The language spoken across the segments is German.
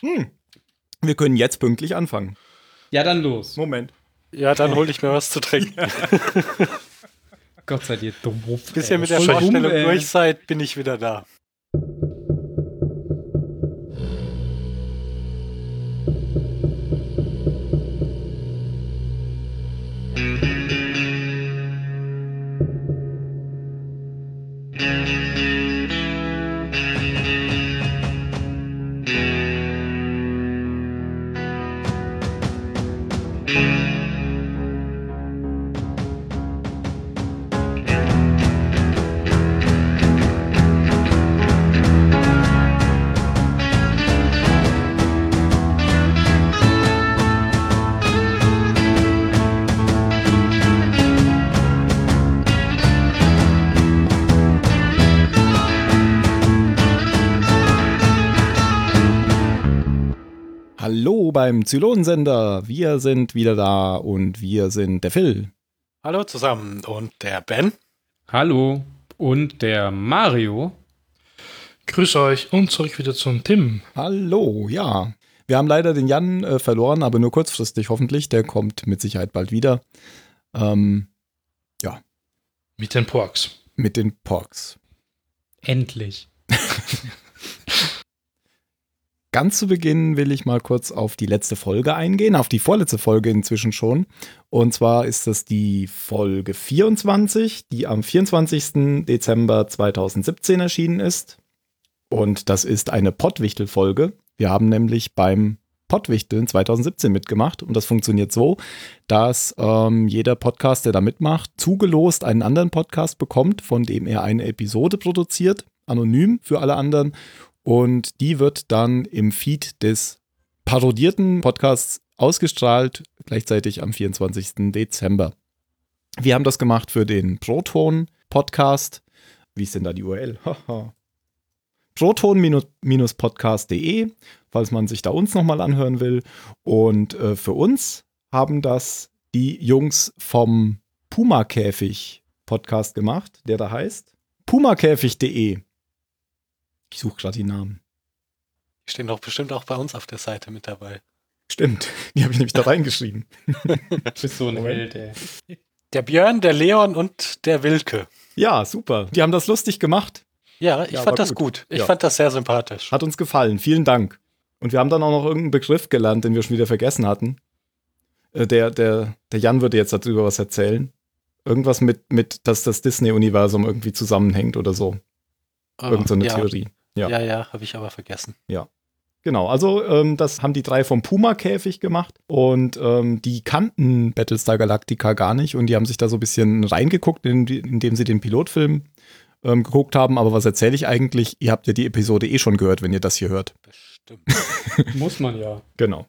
Hm. Wir können jetzt pünktlich anfangen. Ja, dann los. Moment. Ja, dann hol ich mir was zu trinken. Gott seid ihr dumm. Bis ihr mit der Voll Vorstellung durch seid, bin ich wieder da. Zylonensender. Wir sind wieder da und wir sind der Phil. Hallo zusammen und der Ben. Hallo. Und der Mario. Grüß euch und zurück wieder zum Tim. Hallo, ja. Wir haben leider den Jan äh, verloren, aber nur kurzfristig hoffentlich. Der kommt mit Sicherheit bald wieder. Ähm, Mit den Porks. mit den Porks. Endlich. Ganz zu Beginn will ich mal kurz auf die letzte Folge eingehen, auf die vorletzte Folge inzwischen schon. Und zwar ist das die Folge 24, die am 24. Dezember 2017 erschienen ist. Und das ist eine Pottwichtel-Folge. Wir haben nämlich beim Pottwichteln 2017 mitgemacht. Und das funktioniert so, dass ähm, jeder Podcast, der da mitmacht, zugelost einen anderen Podcast bekommt, von dem er eine Episode produziert, anonym für alle anderen. Und die wird dann im Feed des parodierten Podcasts ausgestrahlt, gleichzeitig am 24. Dezember. Wir haben das gemacht für den Proton-Podcast. Wie ist denn da die URL? Proton-podcast.de, falls man sich da uns nochmal anhören will. Und äh, für uns haben das die Jungs vom Puma-Käfig-Podcast gemacht, der da heißt pumakäfig.de. Ich suche gerade die Namen. Die stehen doch bestimmt auch bei uns auf der Seite mit dabei. Stimmt, die habe ich nämlich da reingeschrieben. Du bist so ein Moment. Held, ey. Der Björn, der Leon und der Wilke. Ja, super. Die haben das lustig gemacht. Ja, ich Ja, fand das gut. gut. Ich Ja. fand das sehr sympathisch. Hat uns gefallen. Vielen Dank. Und wir haben dann auch noch irgendeinen Begriff gelernt, den wir schon wieder vergessen hatten. Äh, Der, der, der Jan würde jetzt darüber was erzählen. Irgendwas mit, mit dass das Disney-Universum irgendwie zusammenhängt oder so. Irgend so eine ja, Theorie. Ja. Ja, ja, habe ich aber vergessen. Genau, also ähm, das haben die drei vom Puma-Käfig gemacht und ähm, die kannten Battlestar Galactica gar nicht und die haben sich da so ein bisschen reingeguckt, in, indem sie den Pilotfilm ähm, geguckt haben. Aber was erzähle ich eigentlich? Ihr habt ja die Episode eh schon gehört, wenn ihr das hier hört. Bestimmt. Muss man ja. Genau.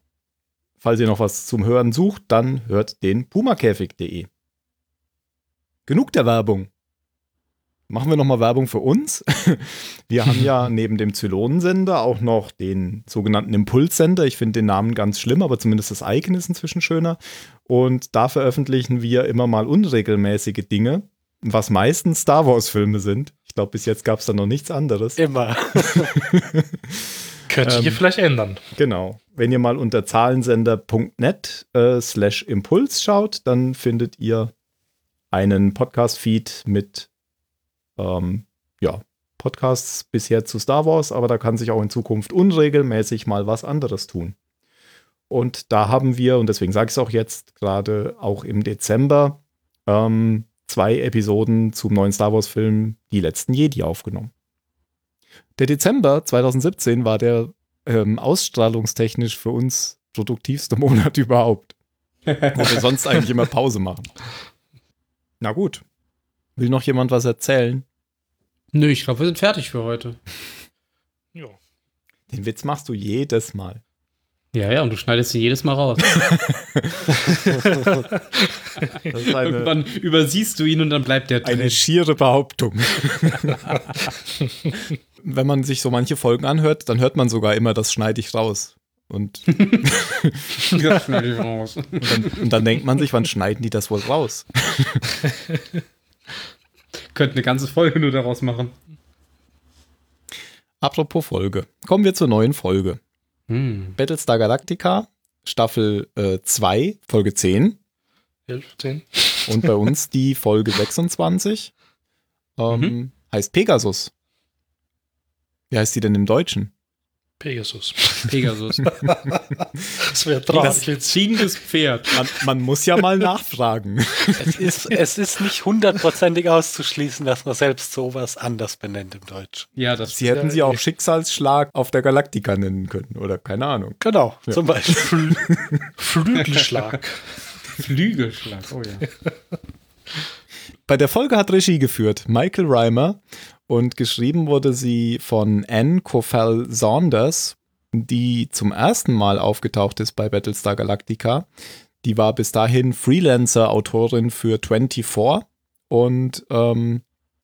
Falls ihr noch was zum Hören sucht, dann hört den pumakäfig.de. Genug der Werbung. Machen wir nochmal Werbung für uns. Wir haben ja neben dem Zylonensender auch noch den sogenannten Impulssender. Ich finde den Namen ganz schlimm, aber zumindest das Icon ist inzwischen schöner. Und da veröffentlichen wir immer mal unregelmäßige Dinge, was meistens Star Wars-Filme sind. Ich glaube, bis jetzt gab es da noch nichts anderes. Immer. Könnte Ähm, ihr vielleicht ändern. Genau. Wenn ihr mal unter zahlensender.net äh, slash Impuls schaut, dann findet ihr einen Podcast-Feed mit ähm, ja, Podcasts bisher zu Star Wars, aber da kann sich auch in Zukunft unregelmäßig mal was anderes tun. Und da haben wir, und deswegen sage ich es auch jetzt, gerade auch im Dezember, ähm, zwei Episoden zum neuen Star Wars-Film Die letzten Jedi aufgenommen. Der Dezember 2017 war der ähm, ausstrahlungstechnisch für uns produktivste Monat überhaupt. Wo wir sonst eigentlich immer Pause machen. Na gut. Will noch jemand was erzählen? Nö, ich glaube, wir sind fertig für heute. Ja. Den Witz machst du jedes Mal. Ja, ja, und du schneidest sie jedes Mal raus. Eine, Irgendwann übersiehst du ihn und dann bleibt der eine drin. schiere Behauptung. Wenn man sich so manche Folgen anhört, dann hört man sogar immer, das schneide ich raus. Und, Das schneide ich raus. und, dann, und dann denkt man sich, wann schneiden die das wohl raus? Könnte eine ganze Folge nur daraus machen. Apropos Folge. Kommen wir zur neuen Folge. Hm. Battlestar Galactica, Staffel 2, Folge 10. 11, 10. Und bei uns die Folge 26. Ähm, Mhm. Heißt Pegasus. Wie heißt die denn im Deutschen? Pegasus. Pegasus. Das wäre Das traurig. jetzt. ziehendes Pferd. Man, man muss ja mal nachfragen. Es ist, es ist nicht hundertprozentig auszuschließen, dass man selbst sowas anders benennt im Deutsch. Ja, das Sie hätten Ja, sie auch. Schicksalsschlag auf der Galaktika nennen können. Oder keine Ahnung. Genau, Ja. zum Beispiel. Flügelschlag. Flügelschlag. Oh ja. Bei der Folge hat Regie geführt Michael Reimer und geschrieben wurde sie von Anne Cofell Saunders, die zum ersten Mal aufgetaucht ist bei Battlestar Galactica. Die war bis dahin Freelancer-Autorin für 24 und ähm,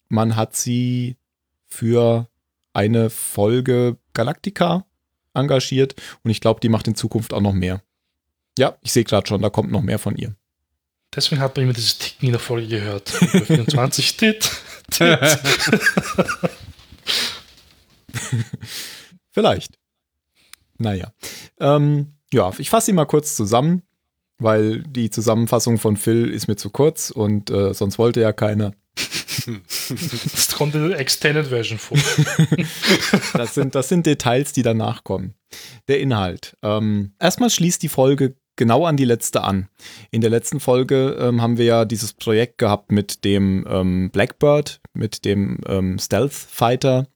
man hat sie für eine Folge Galactica engagiert und ich glaube, die macht in Zukunft auch noch mehr. Ja, ich sehe gerade schon, da kommt noch mehr von ihr. Deswegen hat man immer dieses Ticken in der Folge gehört. Bei 24 Tit. Tit. Vielleicht. Naja. Ähm, ja, ich fasse sie mal kurz zusammen, weil die Zusammenfassung von Phil ist mir zu kurz und äh, sonst wollte ja keiner. Das kommt in der Extended Version vor. Das sind, das sind Details, die danach kommen. Der Inhalt. Ähm, erstmal schließt die Folge genau an die letzte an. In der letzten Folge ähm, haben wir ja dieses Projekt gehabt mit dem ähm, Blackbird, mit dem ähm, Stealth Fighter,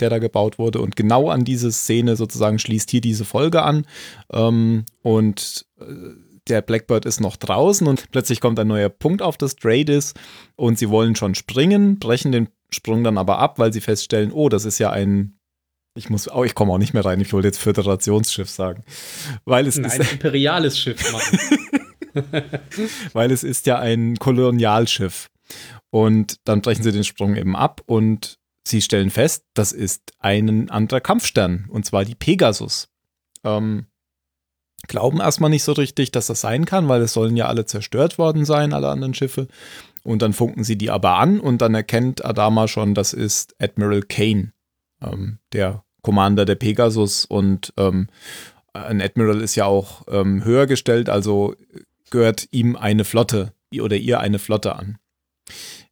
der da gebaut wurde. Und genau an diese Szene sozusagen schließt hier diese Folge an. Ähm, und äh, der Blackbird ist noch draußen und plötzlich kommt ein neuer Punkt auf das Dreadis und sie wollen schon springen, brechen den Sprung dann aber ab, weil sie feststellen, oh, das ist ja ein ich muss, oh, ich komme auch nicht mehr rein. Ich wollte jetzt Föderationsschiff sagen, weil es Nein, ist, imperiales Schiff machen. weil es ist ja ein Kolonialschiff. Und dann brechen sie den Sprung eben ab und sie stellen fest, das ist ein anderer Kampfstern und zwar die Pegasus. Ähm, glauben erstmal nicht so richtig, dass das sein kann, weil es sollen ja alle zerstört worden sein, alle anderen Schiffe. Und dann funken sie die aber an und dann erkennt Adama schon, das ist Admiral Kane, ähm, der Commander der Pegasus. Und ähm, ein Admiral ist ja auch ähm, höher gestellt, also gehört ihm eine Flotte oder ihr eine Flotte an.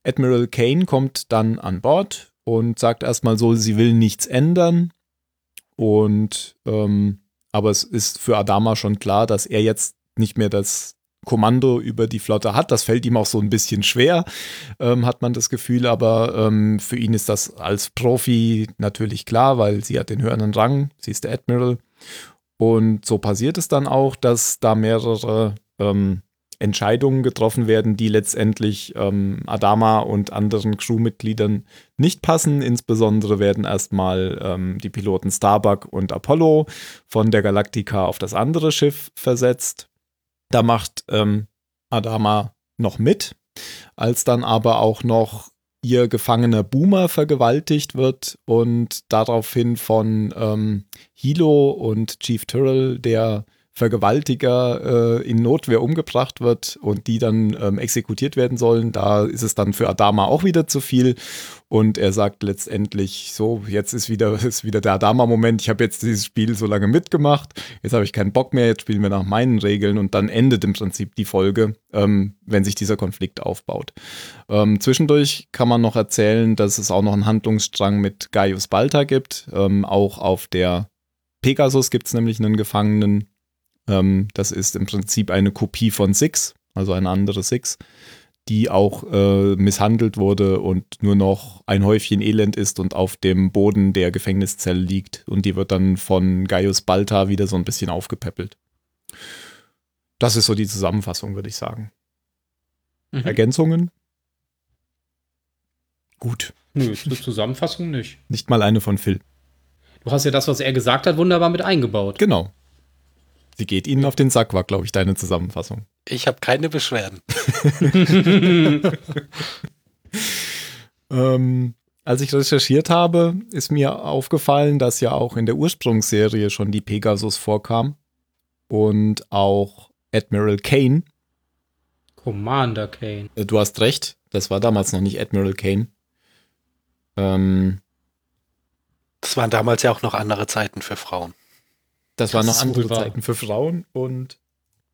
Admiral Kane kommt dann an Bord und sagt erstmal so, sie will nichts ändern. Und ähm, aber es ist für Adama schon klar, dass er jetzt nicht mehr das Kommando über die Flotte hat. Das fällt ihm auch so ein bisschen schwer, ähm, hat man das Gefühl, aber ähm, für ihn ist das als Profi natürlich klar, weil sie hat den höheren Rang, sie ist der Admiral. Und so passiert es dann auch, dass da mehrere ähm, Entscheidungen getroffen werden, die letztendlich ähm, Adama und anderen Crewmitgliedern nicht passen. Insbesondere werden erstmal ähm, die Piloten Starbuck und Apollo von der Galactica auf das andere Schiff versetzt. Da macht ähm, Adama noch mit, als dann aber auch noch ihr gefangener Boomer vergewaltigt wird und daraufhin von ähm, Hilo und Chief Tyrrell, der Vergewaltiger äh, in Notwehr umgebracht wird und die dann ähm, exekutiert werden sollen. Da ist es dann für Adama auch wieder zu viel. Und er sagt letztendlich so, jetzt ist wieder, ist wieder der Adama-Moment, ich habe jetzt dieses Spiel so lange mitgemacht, jetzt habe ich keinen Bock mehr, jetzt spielen wir nach meinen Regeln und dann endet im Prinzip die Folge, ähm, wenn sich dieser Konflikt aufbaut. Ähm, zwischendurch kann man noch erzählen, dass es auch noch einen Handlungsstrang mit Gaius Balta gibt. Ähm, auch auf der Pegasus gibt es nämlich einen Gefangenen, ähm, das ist im Prinzip eine Kopie von Six, also eine andere Six, die auch äh, misshandelt wurde und nur noch ein Häufchen Elend ist und auf dem Boden der Gefängniszelle liegt. Und die wird dann von Gaius Balta wieder so ein bisschen aufgepäppelt. Das ist so die Zusammenfassung, würde ich sagen. Mhm. Ergänzungen? Gut. Nö, zur Zusammenfassung nicht. Nicht mal eine von Phil. Du hast ja das, was er gesagt hat, wunderbar mit eingebaut. Genau. Sie geht Ihnen auf den Sack, war, glaube ich, deine Zusammenfassung. Ich habe keine Beschwerden. Ähm, als ich recherchiert habe, ist mir aufgefallen, dass ja auch in der Ursprungsserie schon die Pegasus vorkam und auch Admiral Kane. Commander Kane. Äh, Du hast recht, das war damals noch nicht Admiral Kane. Ähm, Das waren damals ja auch noch andere Zeiten für Frauen. Das waren noch andere. Zeiten für Frauen und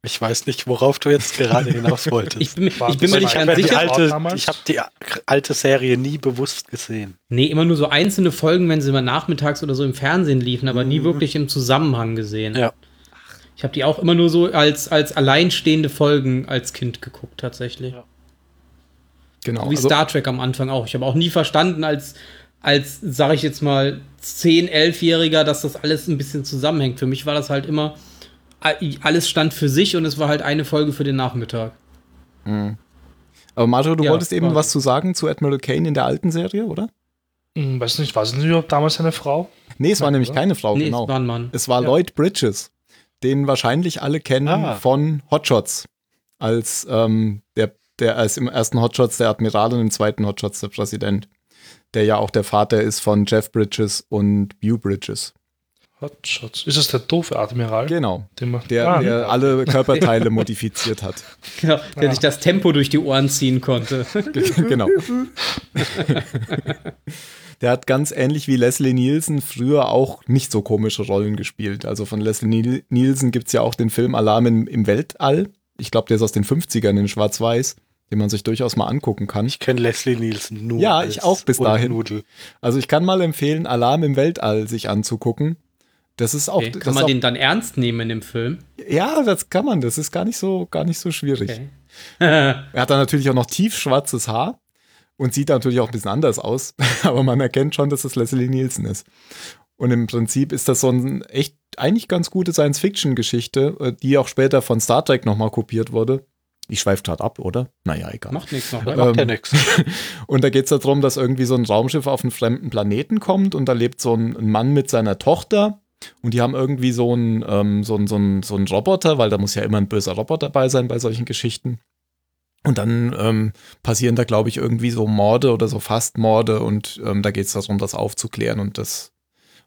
Ich weiß nicht, worauf du jetzt gerade hinaus wolltest. Ich bin, ich bin mir nicht ganz sicher. alte, ich habe die alte Serie nie bewusst gesehen. Nee, immer nur so einzelne Folgen, wenn sie mal nachmittags oder so im Fernsehen liefen, aber nie Mhm. wirklich im Zusammenhang gesehen. Ja. Ich habe die auch immer nur so als, als alleinstehende Folgen als Kind geguckt, tatsächlich. Ja. genau. Wie also- Star Trek am Anfang auch. Ich habe auch nie verstanden, als, als sage ich jetzt mal, 10-, 11-Jähriger, dass das alles ein bisschen zusammenhängt. Für mich war das halt immer, alles stand für sich und es war halt eine Folge für den Nachmittag. Mhm. Aber Mario, du Ja, wolltest eben was zu sagen zu Admiral Kane in der alten Serie, oder? Hm, weiß nicht, war es nicht überhaupt damals eine Frau? Nee, es war Nein, nämlich oder? keine Frau, nee, genau. es war ein Mann. Es war Ja. Lloyd Bridges, den wahrscheinlich alle kennen Ah. von Hotshots. Als ähm, der, der als im ersten Hotshots der Admiral und im zweiten Hotshots der Präsident. Der ja auch der Vater ist von Jeff Bridges und Bew Bridges. Hotshots. Ist es der doofe Admiral? Genau. Den man- Der, Ah, der alle Körperteile modifiziert hat. Genau, der Ja. sich das Tempo durch die Ohren ziehen konnte. genau. Der hat ganz ähnlich wie Leslie Nielsen früher auch nicht so komische Rollen gespielt. Also von Leslie Niel- Nielsen gibt es ja auch den Film Alarm im, im Weltall. Ich glaube, der ist aus den 50ern in Schwarz-Weiß, den man sich durchaus mal angucken kann. Ich kenne Leslie Nielsen nur. Ja, als ich auch bis dahin. Nudel. Also ich kann mal empfehlen, Alarm im Weltall sich anzugucken. Das ist auch. Okay. das Kann man auch, den dann ernst nehmen in dem Film? Ja, das kann man. Das ist gar nicht so, gar nicht so schwierig. Okay. Er hat dann natürlich auch noch tiefschwarzes Haar und sieht natürlich auch ein bisschen anders aus, aber man erkennt schon, dass es Leslie Nielsen ist. Und im Prinzip ist das so ein echt eigentlich ganz gute Science-Fiction-Geschichte, äh, die auch später von Star Trek nochmal kopiert wurde. Ich schweife gerade ab, oder? Naja, egal. Macht nichts noch. Ne? macht ja Ähm, nichts. Und da geht es darum, dass irgendwie so ein Raumschiff auf einen fremden Planeten kommt und da lebt so ein, ein Mann mit seiner Tochter und die haben irgendwie so einen, ähm, so, einen, so, einen, so einen Roboter, weil da muss ja immer ein böser Roboter dabei sein bei solchen Geschichten. Und dann ähm, passieren da, glaube ich, irgendwie so Morde oder so fast Morde und ähm, da geht es darum, das aufzuklären und das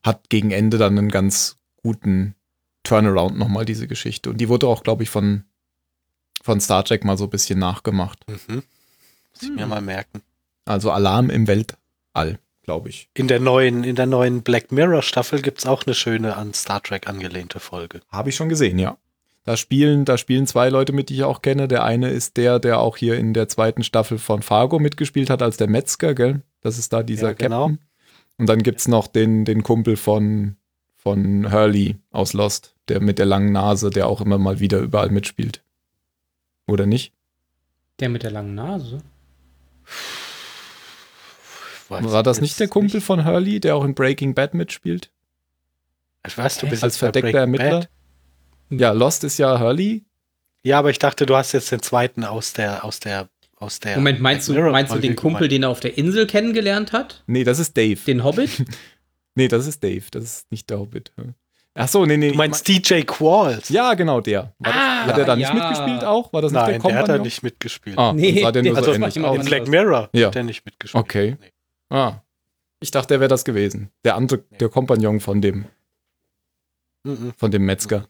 hat gegen Ende dann einen ganz guten Turnaround nochmal, diese Geschichte. Und die wurde auch, glaube ich, von, von Star Trek mal so ein bisschen nachgemacht. Mhm. Muss ich mir mal merken. Also Alarm im Weltall, glaube ich. In der neuen, in der neuen Black Mirror Staffel gibt es auch eine schöne an Star Trek angelehnte Folge. Habe ich schon gesehen, ja. Da spielen, da spielen zwei Leute mit, die ich auch kenne. Der eine ist der, der auch hier in der zweiten Staffel von Fargo mitgespielt hat als der Metzger, gell? Das ist da dieser Ja, genau. Captain. Und dann gibt's noch den, den Kumpel von, von Hurley aus Lost, der mit der langen Nase, der auch immer mal wieder überall mitspielt. Oder nicht? Der mit der langen Nase. Weiß War das nicht der Kumpel von Hurley, der auch in Breaking Bad mitspielt? Ich weiß, du bist Als verdeckter Ermittler? Bad. Ja, Lost ist ja Hurley. Ja, aber ich dachte, du hast jetzt den zweiten aus der, aus der, aus der. Moment, meinst du, meinst du den Kumpel, den er auf der Insel kennengelernt hat? Nee, das ist Dave. Den Hobbit? Nee, das ist Dave. Das ist nicht der Hobbit. Ach so, nee, nee. Du meinst DJ Qualls? Ja, genau, der. War das, Ah, hat er da nicht ja. mitgespielt auch? War das nicht Nein, der der hat da nicht mitgespielt. Ah, Nee, nee, sah der nur der- so also ähnlich. In. Black Mirror Ja. hat er nicht mitgespielt. Okay. Nee. Ah. Ich dachte, der wäre das gewesen. Der andere, der Kompagnon von dem, Mhm. von dem Metzger.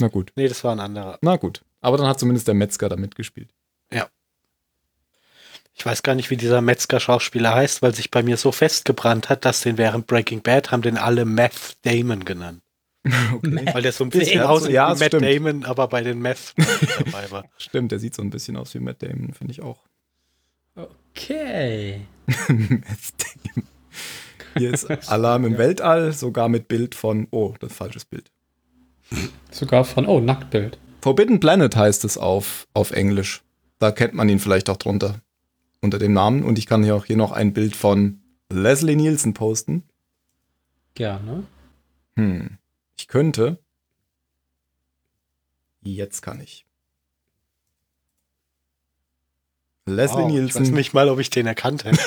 Na gut. nee, das war ein anderer. Na gut. Aber dann hat zumindest der Metzger da mitgespielt. Ich weiß gar nicht, wie dieser Metzger-Schauspieler heißt, weil sich bei mir so festgebrannt hat, dass den während Breaking Bad haben den alle Meth Damon genannt. Weil der so ein bisschen Ja, aussieht ja, wie Matt stimmt. Damon, aber bei den Meth dabei war. Stimmt, der sieht so ein bisschen aus wie Matt Damon, finde ich auch. Okay. Matt Damon. Hier ist Alarm im Weltall, sogar mit Bild von, oh, das ist falsches Bild. Sogar von, oh, Nacktbild. Forbidden Planet heißt es auf, auf Englisch. Da kennt man ihn vielleicht auch drunter. Unter dem Namen. Und ich kann hier auch hier noch ein Bild von Leslie Nielsen posten. Gerne. Hm. Ich könnte. Jetzt kann ich. Leslie Wow, ich Nielsen. weiß nicht mal, ob ich den erkannt hätte.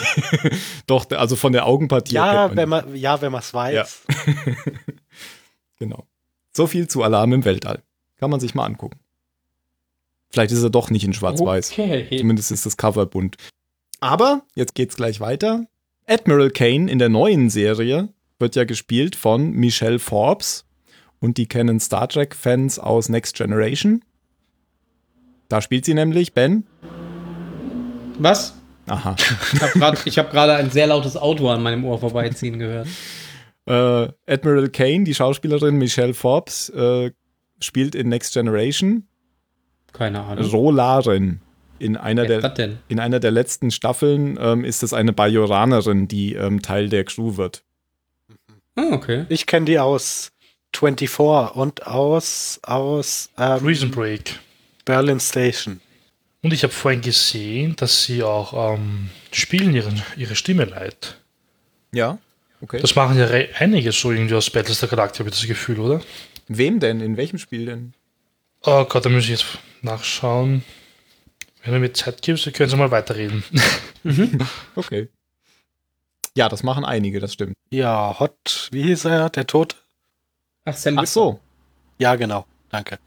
Doch, also von der Augenpartie. ja, wenn man ja, wenn man es weiß. ihn. genau. So viel zu Alarm im Weltall. Kann man sich mal angucken. Vielleicht ist er doch nicht in Schwarz-Weiß. Okay. Zumindest ist das Cover bunt. Aber jetzt geht's gleich weiter. Admiral Kane in der neuen Serie wird ja gespielt von Michelle Forbes. Und die kennen Star Trek-Fans aus Next Generation. Da spielt sie nämlich Ben. Was? Aha. Ich habe gerade hab ein sehr lautes Auto an meinem Ohr vorbeiziehen gehört. Äh, Admiral Kane, die Schauspielerin Michelle Forbes, äh, spielt in Next Generation Keine Ahnung. Rolaren. In einer, Wer ist der, das denn? in einer der letzten Staffeln ähm, ist es eine Bajoranerin, die ähm, Teil der Crew wird. Ah, okay. Ich kenne die aus 24 und aus, aus ähm, Prison Break. Berlin Station. Und ich habe vorhin gesehen, dass sie auch ähm, spielen ihren, ihre Stimme leid. Ja, okay. Das machen ja einige so irgendwie aus Battlestar Galactica, habe ich das Gefühl, oder? Wem denn? In welchem Spiel denn? Oh Gott, da muss ich jetzt nachschauen. Wenn du mir Zeit gibst, können Sie mal weiterreden. Okay. Ja, das machen einige, das stimmt. Ja, Hot, wie hieß er? Der Tod? Ach, Sam Ach so, Ja, genau. Danke.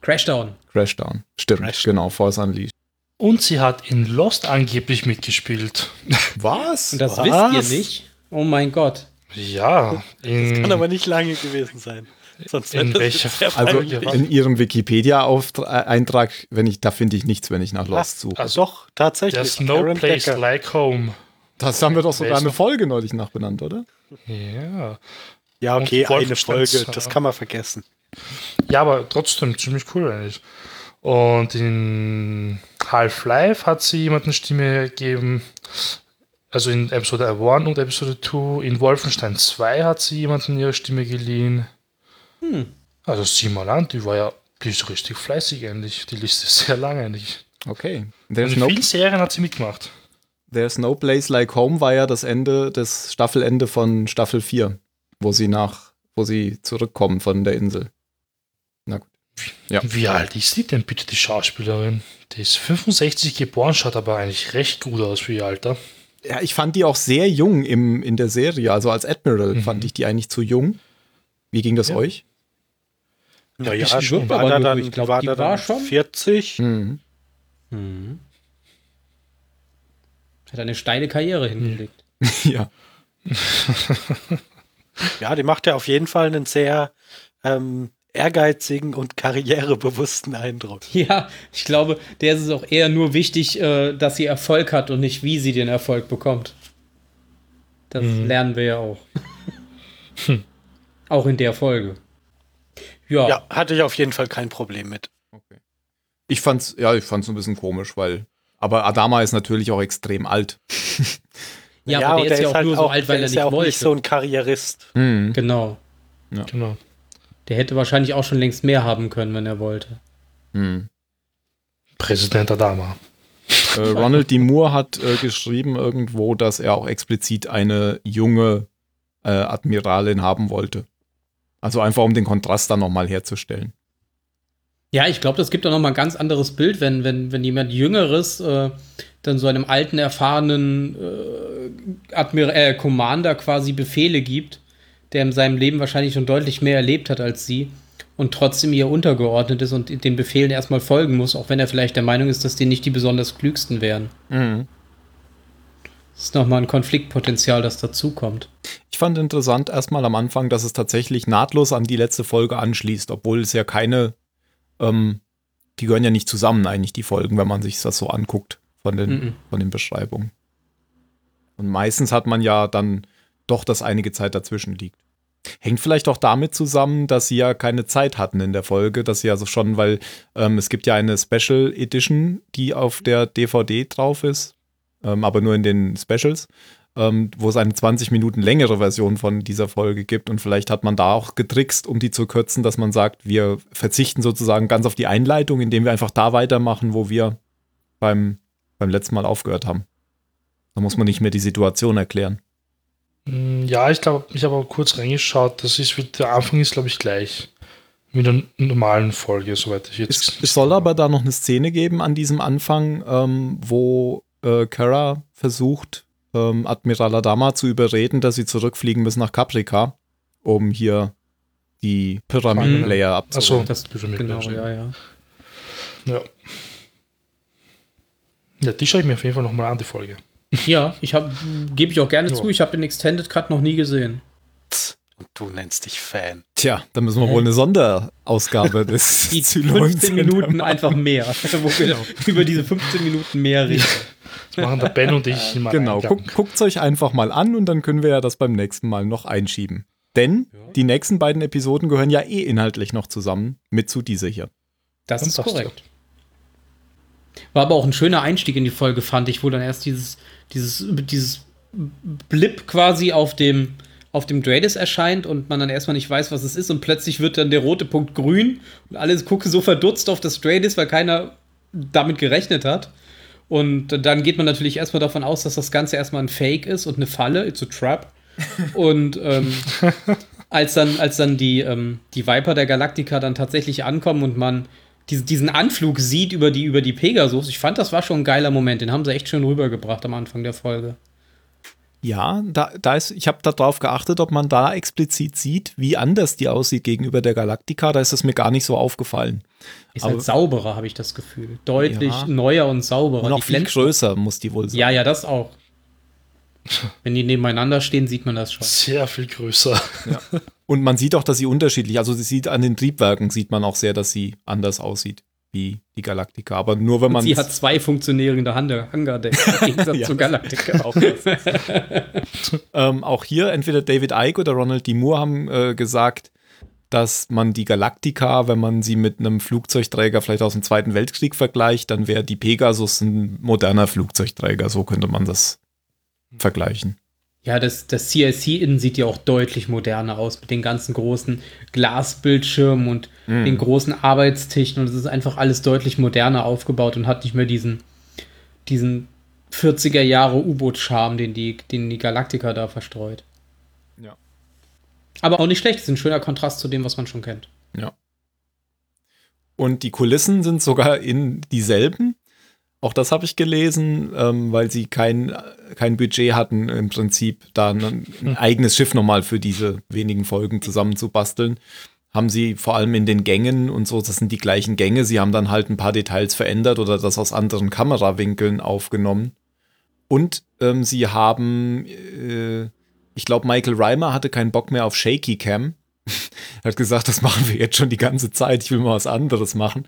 Crashdown. Crashdown. Stimmt, Crashdown. genau, Force Unleashed. Und sie hat in Lost angeblich mitgespielt. Was? Und das Was? wisst ihr nicht? Oh mein Gott. Ja, in, Kann aber nicht lange gewesen sein. Sonst In welcher Also in ihrem Wikipedia-Eintrag, wenn ich, da finde ich nichts, wenn ich nach Lost suche. also Doch, tatsächlich. there's no Karen place Decker. like home. Das haben wir doch sogar eine Folge neulich nachbenannt, oder? Ja. Ja, okay, eine Folge. Das kann man vergessen. Ja, aber trotzdem ziemlich cool eigentlich. Und in Half-Life hat sie jemanden Stimme gegeben. Also in Episode 1 und Episode 2. In Wolfenstein 2 hat sie jemanden ihre Stimme geliehen. Also sieh mal an, die war ja, die ist richtig fleißig eigentlich. Die Liste ist sehr lang eigentlich. Okay. There's in no, vielen Serien hat sie mitgemacht. There's no Place Like Home war ja das Ende, das Staffelende von Staffel 4, wo sie nach, wo sie zurückkommen von der Insel. Na gut. Ja. Wie alt ist die denn bitte, die Schauspielerin? Die ist 65 geboren, schaut aber eigentlich recht gut aus für ihr Alter. Ja, ich fand die auch sehr jung im, in der Serie. Also als Admiral Mhm. fand ich die eigentlich zu jung. Wie ging das Ja. euch? Ja, Ich ja, wirkt war aber da dann, ich glaub, war die da war dann schon- 40. Mhm. Mhm. Hat eine steile Karriere hingelegt. ja. Ja, die macht ja auf jeden Fall einen sehr ähm, ehrgeizigen und karrierebewussten Eindruck. Ja, ich glaube, der ist es auch eher nur wichtig, äh, dass sie Erfolg hat und nicht, wie sie den Erfolg bekommt. Das Mhm. lernen wir ja auch. Auch in der Folge. Ja, Ja, hatte ich auf jeden Fall kein Problem mit. Okay. Ich fand's, ja, ich fand's ein bisschen komisch, weil. Aber Adama ist natürlich auch extrem alt. ja, aber und der ist ja auch nur so alt, weil der er ist nicht ja auch wollte. nicht so ein Karrierist. Mhm. genau. Genau. Der hätte wahrscheinlich auch schon längst mehr haben können, wenn er wollte. Mhm. Präsident Adama. Äh, Ronald D. Moore hat äh, geschrieben irgendwo, dass er auch explizit eine junge äh, Admiralin haben wollte. Also einfach um den Kontrast dann nochmal herzustellen. Ja, ich glaube, das gibt auch noch mal ein ganz anderes Bild, wenn, wenn, wenn jemand Jüngeres äh, dann so einem alten, erfahrenen äh, Admir äh, Commander quasi Befehle gibt, der in seinem Leben wahrscheinlich schon deutlich mehr erlebt hat als sie und trotzdem ihr untergeordnet ist und den Befehlen erstmal folgen muss, auch wenn er vielleicht der Meinung ist, dass die nicht die besonders klügsten wären. Das ist nochmal ein Konfliktpotenzial, das dazukommt. Ich fand interessant erstmal am Anfang, dass es tatsächlich nahtlos an die letzte Folge anschließt, obwohl es ja keine, ähm, die gehören ja nicht zusammen eigentlich, die Folgen, wenn man sich das so anguckt von den, Mhm. von den Beschreibungen. Und meistens hat man ja dann doch, dass einige Zeit dazwischen liegt. Hängt vielleicht auch damit zusammen, dass sie ja keine Zeit hatten in der Folge, dass sie also schon, weil ähm, es gibt ja eine Special Edition, die auf der DVD drauf ist, ähm, aber nur in den Specials, ähm, wo es eine 20 Minuten längere Version von dieser Folge gibt und vielleicht hat man da auch getrickst, um die zu kürzen, dass man sagt, wir verzichten sozusagen ganz auf die Einleitung, indem wir einfach da weitermachen, wo wir beim, beim letzten Mal aufgehört haben. Da muss man nicht mehr die Situation erklären. Mm, Ja, ich glaube, ich habe auch kurz reingeschaut. Das ist, wie- der Anfang ist, glaube ich, gleich. Mit einer normalen Folge, soweit ich jetzt. Es, es soll aber da noch eine Szene geben an diesem Anfang, ähm, wo äh, Kara versucht, ähm, Admiral Adama zu überreden, dass sie zurückfliegen müssen nach Caprica, um hier die Pyramiden-Layer Achso, abzuholen. Das- Pyramid Genau, ja, ja. ja. Ja, die schaue ich mir auf jeden Fall nochmal an, die Folge. Ja, ich habe, gebe ich auch gerne Ja. zu, ich habe den Extended Cut noch nie gesehen. Und du nennst dich Fan. Tja, da müssen wir wohl eine Sonderausgabe des Die Zylon 15 Minuten einfach mehr, wo wir über diese 15 Minuten mehr reden. Das machen der Ben und ich immer. Genau, guckt, guckt's euch einfach mal an und dann können wir ja das beim nächsten Mal noch einschieben. Denn die nächsten beiden Episoden gehören ja eh inhaltlich noch zusammen mit zu dieser hier. Das ist korrekt. War aber auch ein schöner Einstieg in die Folge, fand ich, wo dann erst dieses, dieses, dieses Blip quasi auf dem, auf dem Dreadis erscheint und man dann erstmal nicht weiß, was es ist und plötzlich wird dann der rote Punkt grün und alle gucken so verdutzt auf das Dreadis, weil keiner damit gerechnet hat. Und dann geht man natürlich erstmal davon aus, dass das Ganze erstmal ein Fake ist und eine Falle, it's a trap. und ähm, als dann, als dann die, ähm, die Viper der Galaktika dann tatsächlich ankommen und man diesen Anflug sieht über die, über die Pegasus, ich fand, das war schon ein geiler Moment. Den haben sie echt schön rübergebracht am Anfang der Folge. Ja, da, da ist, ich habe darauf geachtet, ob man da explizit sieht, wie anders die aussieht gegenüber der Galaktika. Da ist es mir gar nicht so aufgefallen. Ist halt Aber, halt sauberer, habe ich das Gefühl. Deutlich ja. neuer und sauberer. Und auch viel größer muss die wohl sein. Ja, ja, das auch. Wenn die nebeneinander stehen, sieht man das schon. Sehr viel größer. Ja. Und man sieht auch, dass sie unterschiedlich, also sie sieht an den Triebwerken, sieht man auch sehr, dass sie anders aussieht wie die Galaktika. Aber nur wenn man. Sie hat zwei funktionierende Hangardecks im Gegensatz zu Galaktika. Auch, ähm, auch hier entweder David Icke oder Ronald D. Moore haben äh, gesagt, dass man die Galaktika, wenn man sie mit einem Flugzeugträger vielleicht aus dem Zweiten Weltkrieg vergleicht, dann wäre die Pegasus ein moderner Flugzeugträger. So könnte man das vergleichen. Ja, das, das CIC innen sieht ja auch deutlich moderner aus mit den ganzen großen Glasbildschirmen und mm. den großen Arbeitstischen. Und es ist einfach alles deutlich moderner aufgebaut und hat nicht mehr diesen, diesen 40er Jahre U-Boot-Charme, den die, den die Galaktika da verstreut. Ja. Aber auch nicht schlecht, ist ein schöner Kontrast zu dem, was man schon kennt. Ja. Und die Kulissen sind sogar in dieselben. Auch das habe ich gelesen, ähm, weil sie kein, kein Budget hatten, im Prinzip da ein, ein hm. eigenes Schiff nochmal für diese wenigen Folgen zusammenzubasteln. Haben sie vor allem in den Gängen und so, das sind die gleichen Gänge. Sie haben dann halt ein paar Details verändert oder das aus anderen Kamerawinkeln aufgenommen. Und ähm, sie haben, äh, ich glaube, Michael Reimer hatte keinen Bock mehr auf Shaky Cam hat gesagt, das machen wir jetzt schon die ganze Zeit, ich will mal was anderes machen.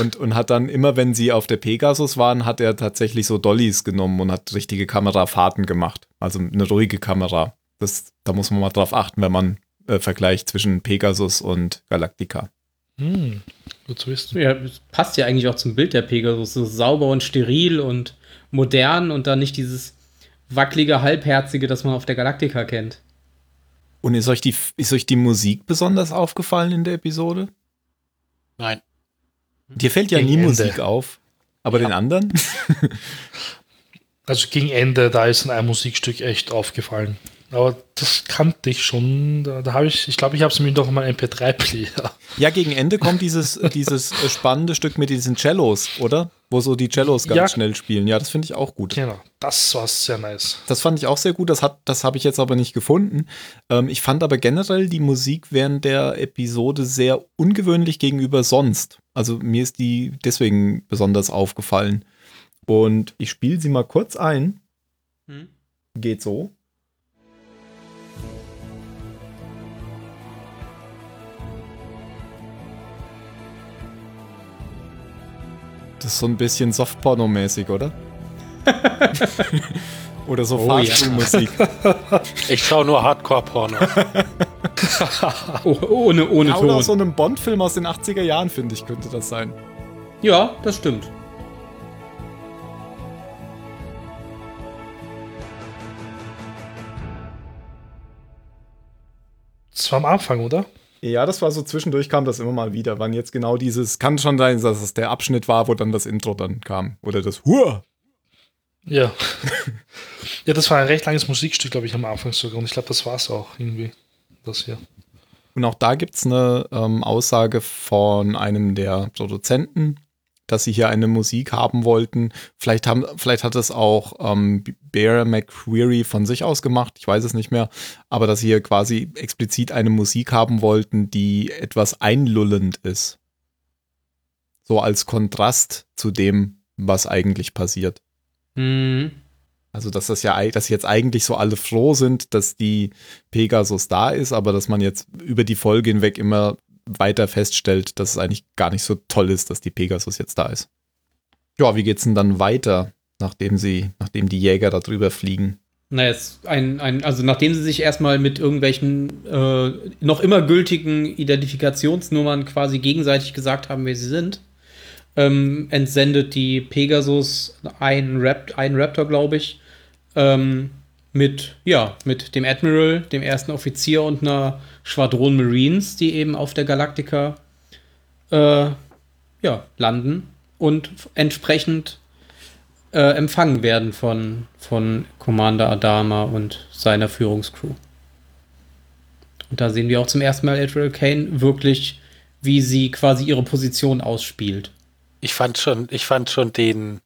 Und, und hat dann immer, wenn sie auf der Pegasus waren, hat er tatsächlich so Dollys genommen und hat richtige Kamerafahrten gemacht. Also eine ruhige Kamera. Das, da muss man mal drauf achten, wenn man äh, vergleicht zwischen Pegasus und Galactica. Hm, gut zu wissen. Ja, passt ja eigentlich auch zum Bild der Pegasus. So sauber und steril und modern und dann nicht dieses wackelige, halbherzige, das man auf der Galactica kennt. Und ist euch die, ist euch die Musik besonders aufgefallen in der Episode? Nein. Dir fällt ja gegen nie Ende. Musik auf, aber ja. den anderen? also gegen Ende, da ist ein Musikstück echt aufgefallen. Aber das kannte ich schon. Da, da habe ich, ich glaube, ich habe es mir doch mal MP3-Player. Ja, gegen Ende kommt dieses, dieses spannende Stück mit diesen Cellos, oder? Wo so die Cellos ganz ja. schnell spielen. Ja, das finde ich auch gut. Genau, das war sehr nice. Das fand ich auch sehr gut. Das, das habe ich jetzt aber nicht gefunden. Ähm, ich fand aber generell die Musik während der Episode sehr ungewöhnlich gegenüber sonst. Also mir ist die deswegen besonders aufgefallen. Und ich spiele sie mal kurz ein. Hm? Geht so. Ist so ein bisschen Softporno-mäßig, oder? oder so oh, Fahrstuhlmusik. Ja. Ich schaue nur Hardcore-Porno. oh, ohne ohne ja, Ton. Oder aus so einem Bond-Film aus den 80er Jahren, finde ich, könnte das sein. Ja, das stimmt. Das war am Anfang, oder? Ja, das war so zwischendurch kam das immer mal wieder. Wann jetzt genau dieses, kann schon sein, dass es der Abschnitt war, wo dann das Intro dann kam. Oder das Hua. Ja. ja, das war ein recht langes Musikstück, glaube ich, am Anfang sogar. Und ich glaube, das war es auch irgendwie. Das hier. Und auch da gibt es eine ähm, Aussage von einem der Produzenten, dass sie hier eine Musik haben wollten. Vielleicht, haben, vielleicht hat es auch ähm, Bear McCreary von sich aus gemacht, ich weiß es nicht mehr, aber dass sie hier quasi explizit eine Musik haben wollten, die etwas einlullend ist. So als Kontrast zu dem, was eigentlich passiert. Mhm. Also, dass das ja, dass jetzt eigentlich so alle froh sind, dass die Pegasus da ist, aber dass man jetzt über die Folge hinweg immer weiter feststellt, dass es eigentlich gar nicht so toll ist, dass die Pegasus jetzt da ist. Ja, wie geht's denn dann weiter, nachdem sie, nachdem die Jäger da drüber fliegen? Naja, es ein, ein, also nachdem sie sich erstmal mit irgendwelchen äh, noch immer gültigen Identifikationsnummern quasi gegenseitig gesagt haben, wer sie sind, ähm, entsendet die Pegasus einen, Rap einen Raptor, glaube ich, ähm, mit, ja, mit dem Admiral, dem ersten Offizier und einer Schwadron Marines, die eben auf der Galactica äh, ja, landen und entsprechend äh, empfangen werden von, von Commander Adama und seiner Führungscrew. Und da sehen wir auch zum ersten Mal Admiral Kane wirklich, wie sie quasi ihre Position ausspielt. Ich fand schon, ich fand schon den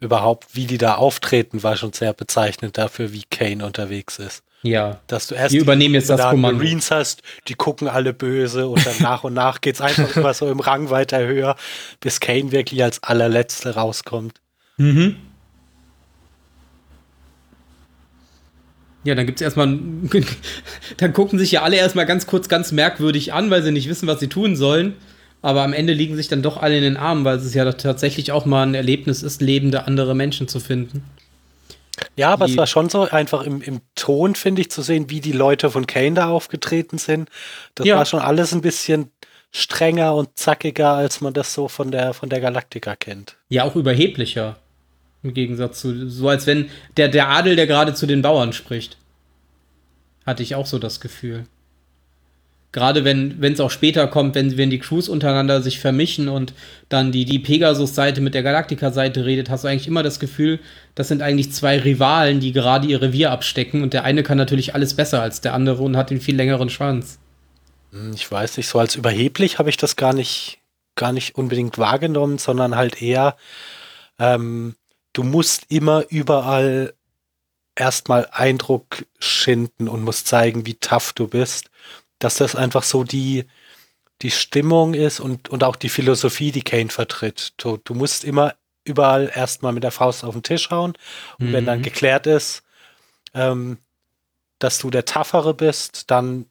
überhaupt, wie die da auftreten, war schon sehr bezeichnend dafür, wie Kane unterwegs ist. Ja. Dass du erst wir übernehmen jetzt das Kommando. Marines hast, die gucken alle böse und dann nach und nach geht es einfach immer so im Rang weiter höher, bis Kane wirklich als allerletzte rauskommt. Mhm. Ja, dann gibt es erstmal, dann gucken sich ja alle erstmal ganz kurz ganz merkwürdig an, weil sie nicht wissen, was sie tun sollen. Aber am Ende liegen sich dann doch alle in den Armen, weil es ja tatsächlich auch mal ein Erlebnis ist, lebende andere Menschen zu finden. Ja, aber es war schon so einfach im, im Ton, finde ich, zu sehen, wie die Leute von Kane da aufgetreten sind. Das ja. war schon alles ein bisschen strenger und zackiger, als man das so von der, von der Galaktika kennt. Ja, auch überheblicher. Im Gegensatz zu, so als wenn der, der Adel, der gerade zu den Bauern spricht. Hatte ich auch so das Gefühl. Gerade wenn es auch später kommt, wenn, wenn die Crews untereinander sich vermischen und dann die, die Pegasus-Seite mit der Galactica-Seite redet, hast du eigentlich immer das Gefühl, das sind eigentlich zwei Rivalen, die gerade ihr Revier abstecken und der eine kann natürlich alles besser als der andere und hat den viel längeren Schwanz. Hm, ich weiß nicht, so als überheblich habe ich das gar nicht, gar nicht unbedingt wahrgenommen, sondern halt eher, ähm, du musst immer überall erstmal Eindruck schinden und musst zeigen, wie tough du bist. Dass das einfach so die, die Stimmung ist und, und auch die Philosophie, die Kane vertritt. Du, du musst immer überall erstmal mit der Faust auf den Tisch hauen. Und mhm. wenn dann mhm. geklärt ist, ähm, dass du der Toughere bist, dann,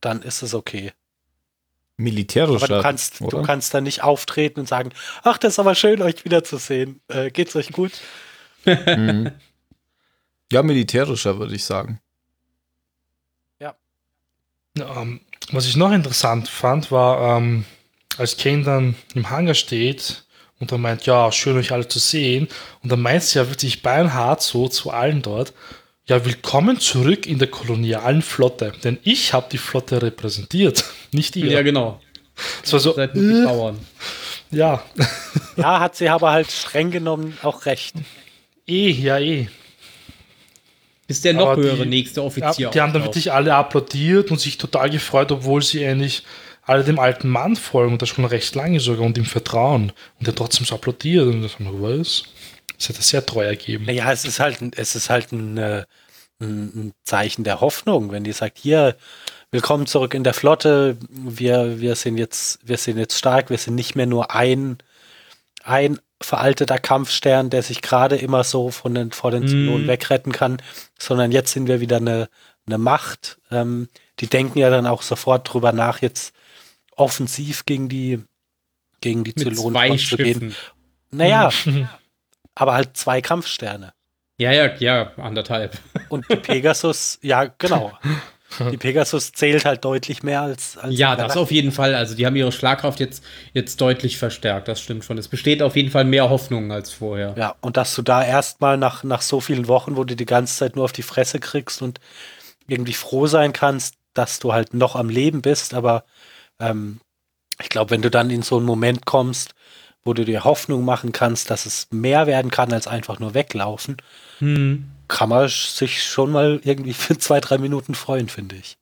dann ist es okay militärischer. Aber du kannst, oder? du kannst dann nicht auftreten und sagen, ach, das ist aber schön, euch wiederzusehen. Äh, geht's euch gut? mhm. Ja, militärischer, würde ich sagen. Ähm, was ich noch interessant fand, war, ähm, als Kane dann im Hangar steht und er meint, ja, schön euch alle zu sehen, und dann meint sie ja wirklich beinhart so zu allen dort, ja, willkommen zurück in der kolonialen Flotte, denn ich habe die Flotte repräsentiert, nicht ihr. Ja, genau. Das war so. Äh, Bauern. Ja. ja, hat sie aber halt streng genommen auch recht. Eh, ja, eh. Ist der noch aber höhere die, nächste Offizier. Ja, die haben dann wirklich alle applaudiert und sich total gefreut, obwohl sie eigentlich alle dem alten Mann folgen und das schon recht lange sogar und ihm vertrauen. Und er trotzdem so applaudiert und das haben wir was. Das hat er sehr treu ergeben. Naja, es ist halt, es ist halt ein, äh, ein Zeichen der Hoffnung, wenn die sagt, hier, willkommen zurück in der Flotte, wir, wir sind jetzt, wir sind jetzt stark, wir sind nicht mehr nur ein, ein veralteter Kampfstern, der sich gerade immer so von den, vor den Zylonen mm. wegretten kann, sondern jetzt sind wir wieder eine, eine Macht. Ähm, die denken ja dann auch sofort drüber nach, jetzt offensiv gegen die, gegen die Zylonen zu gehen. Naja, aber halt zwei Kampfsterne. Ja, ja, ja, anderthalb. Und die Pegasus, ja, genau. Die Pegasus zählt halt deutlich mehr als. als ja, das auf jeden Fall. Also, die haben ihre Schlagkraft jetzt, jetzt deutlich verstärkt. Das stimmt schon. Es besteht auf jeden Fall mehr Hoffnung als vorher. Ja, und dass du da erstmal nach, nach so vielen Wochen, wo du die ganze Zeit nur auf die Fresse kriegst und irgendwie froh sein kannst, dass du halt noch am Leben bist. Aber ähm, ich glaube, wenn du dann in so einen Moment kommst, wo du dir Hoffnung machen kannst, dass es mehr werden kann als einfach nur weglaufen, hm. Kann man sich schon mal irgendwie für zwei, drei Minuten freuen, finde ich.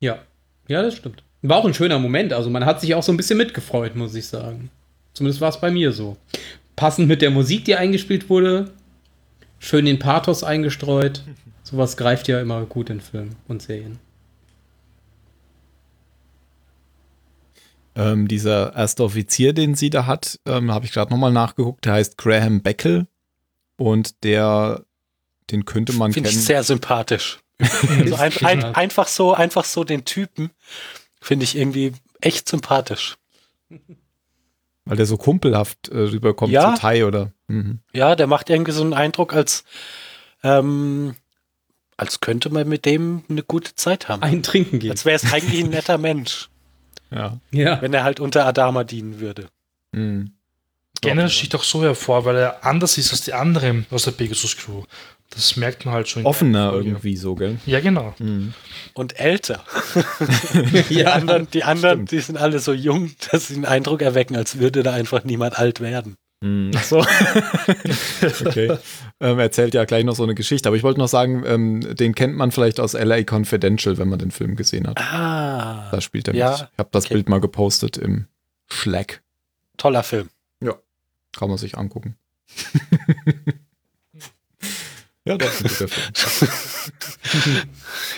Ja, ja, das stimmt. War auch ein schöner Moment. Also man hat sich auch so ein bisschen mitgefreut, muss ich sagen. Zumindest war es bei mir so. Passend mit der Musik, die eingespielt wurde, schön den Pathos eingestreut. Sowas greift ja immer gut in Filmen und Serien. Ähm, dieser erste Offizier, den sie da hat, ähm, habe ich gerade nochmal nachgeguckt, der heißt Graham Beckel und der, den könnte man kennen. Finde ich sehr sympathisch. also ein, ein, einfach so, einfach so den Typen finde ich irgendwie echt sympathisch. Weil der so kumpelhaft äh, rüberkommt ja. zu Tai, oder? Mhm. Ja, der macht irgendwie so einen Eindruck, als ähm, als könnte man mit dem eine gute Zeit haben. Ein Trinken gehen. Als wäre es eigentlich ein netter Mensch, Ja. Ja. wenn er halt unter Adama dienen würde. Mhm. Generell sticht auch so hervor, weil er anders ist als die anderen aus der Pegasus Crew. Das merkt man halt schon. Offener irgendwie so, gell? Ja, genau. Mhm. Und älter. Die ja. anderen, die, anderen die sind alle so jung, dass sie den Eindruck erwecken, als würde da einfach niemand alt werden. Mhm. Ach so. okay. Ähm, er erzählt ja gleich noch so eine Geschichte, aber ich wollte noch sagen, ähm, den kennt man vielleicht aus LA Confidential, wenn man den Film gesehen hat. Ah, Da spielt er Ja, mit. Ich habe das okay. Bild mal gepostet im Slack. toller Film. Kann man sich angucken. ja, das ist ein guter Film.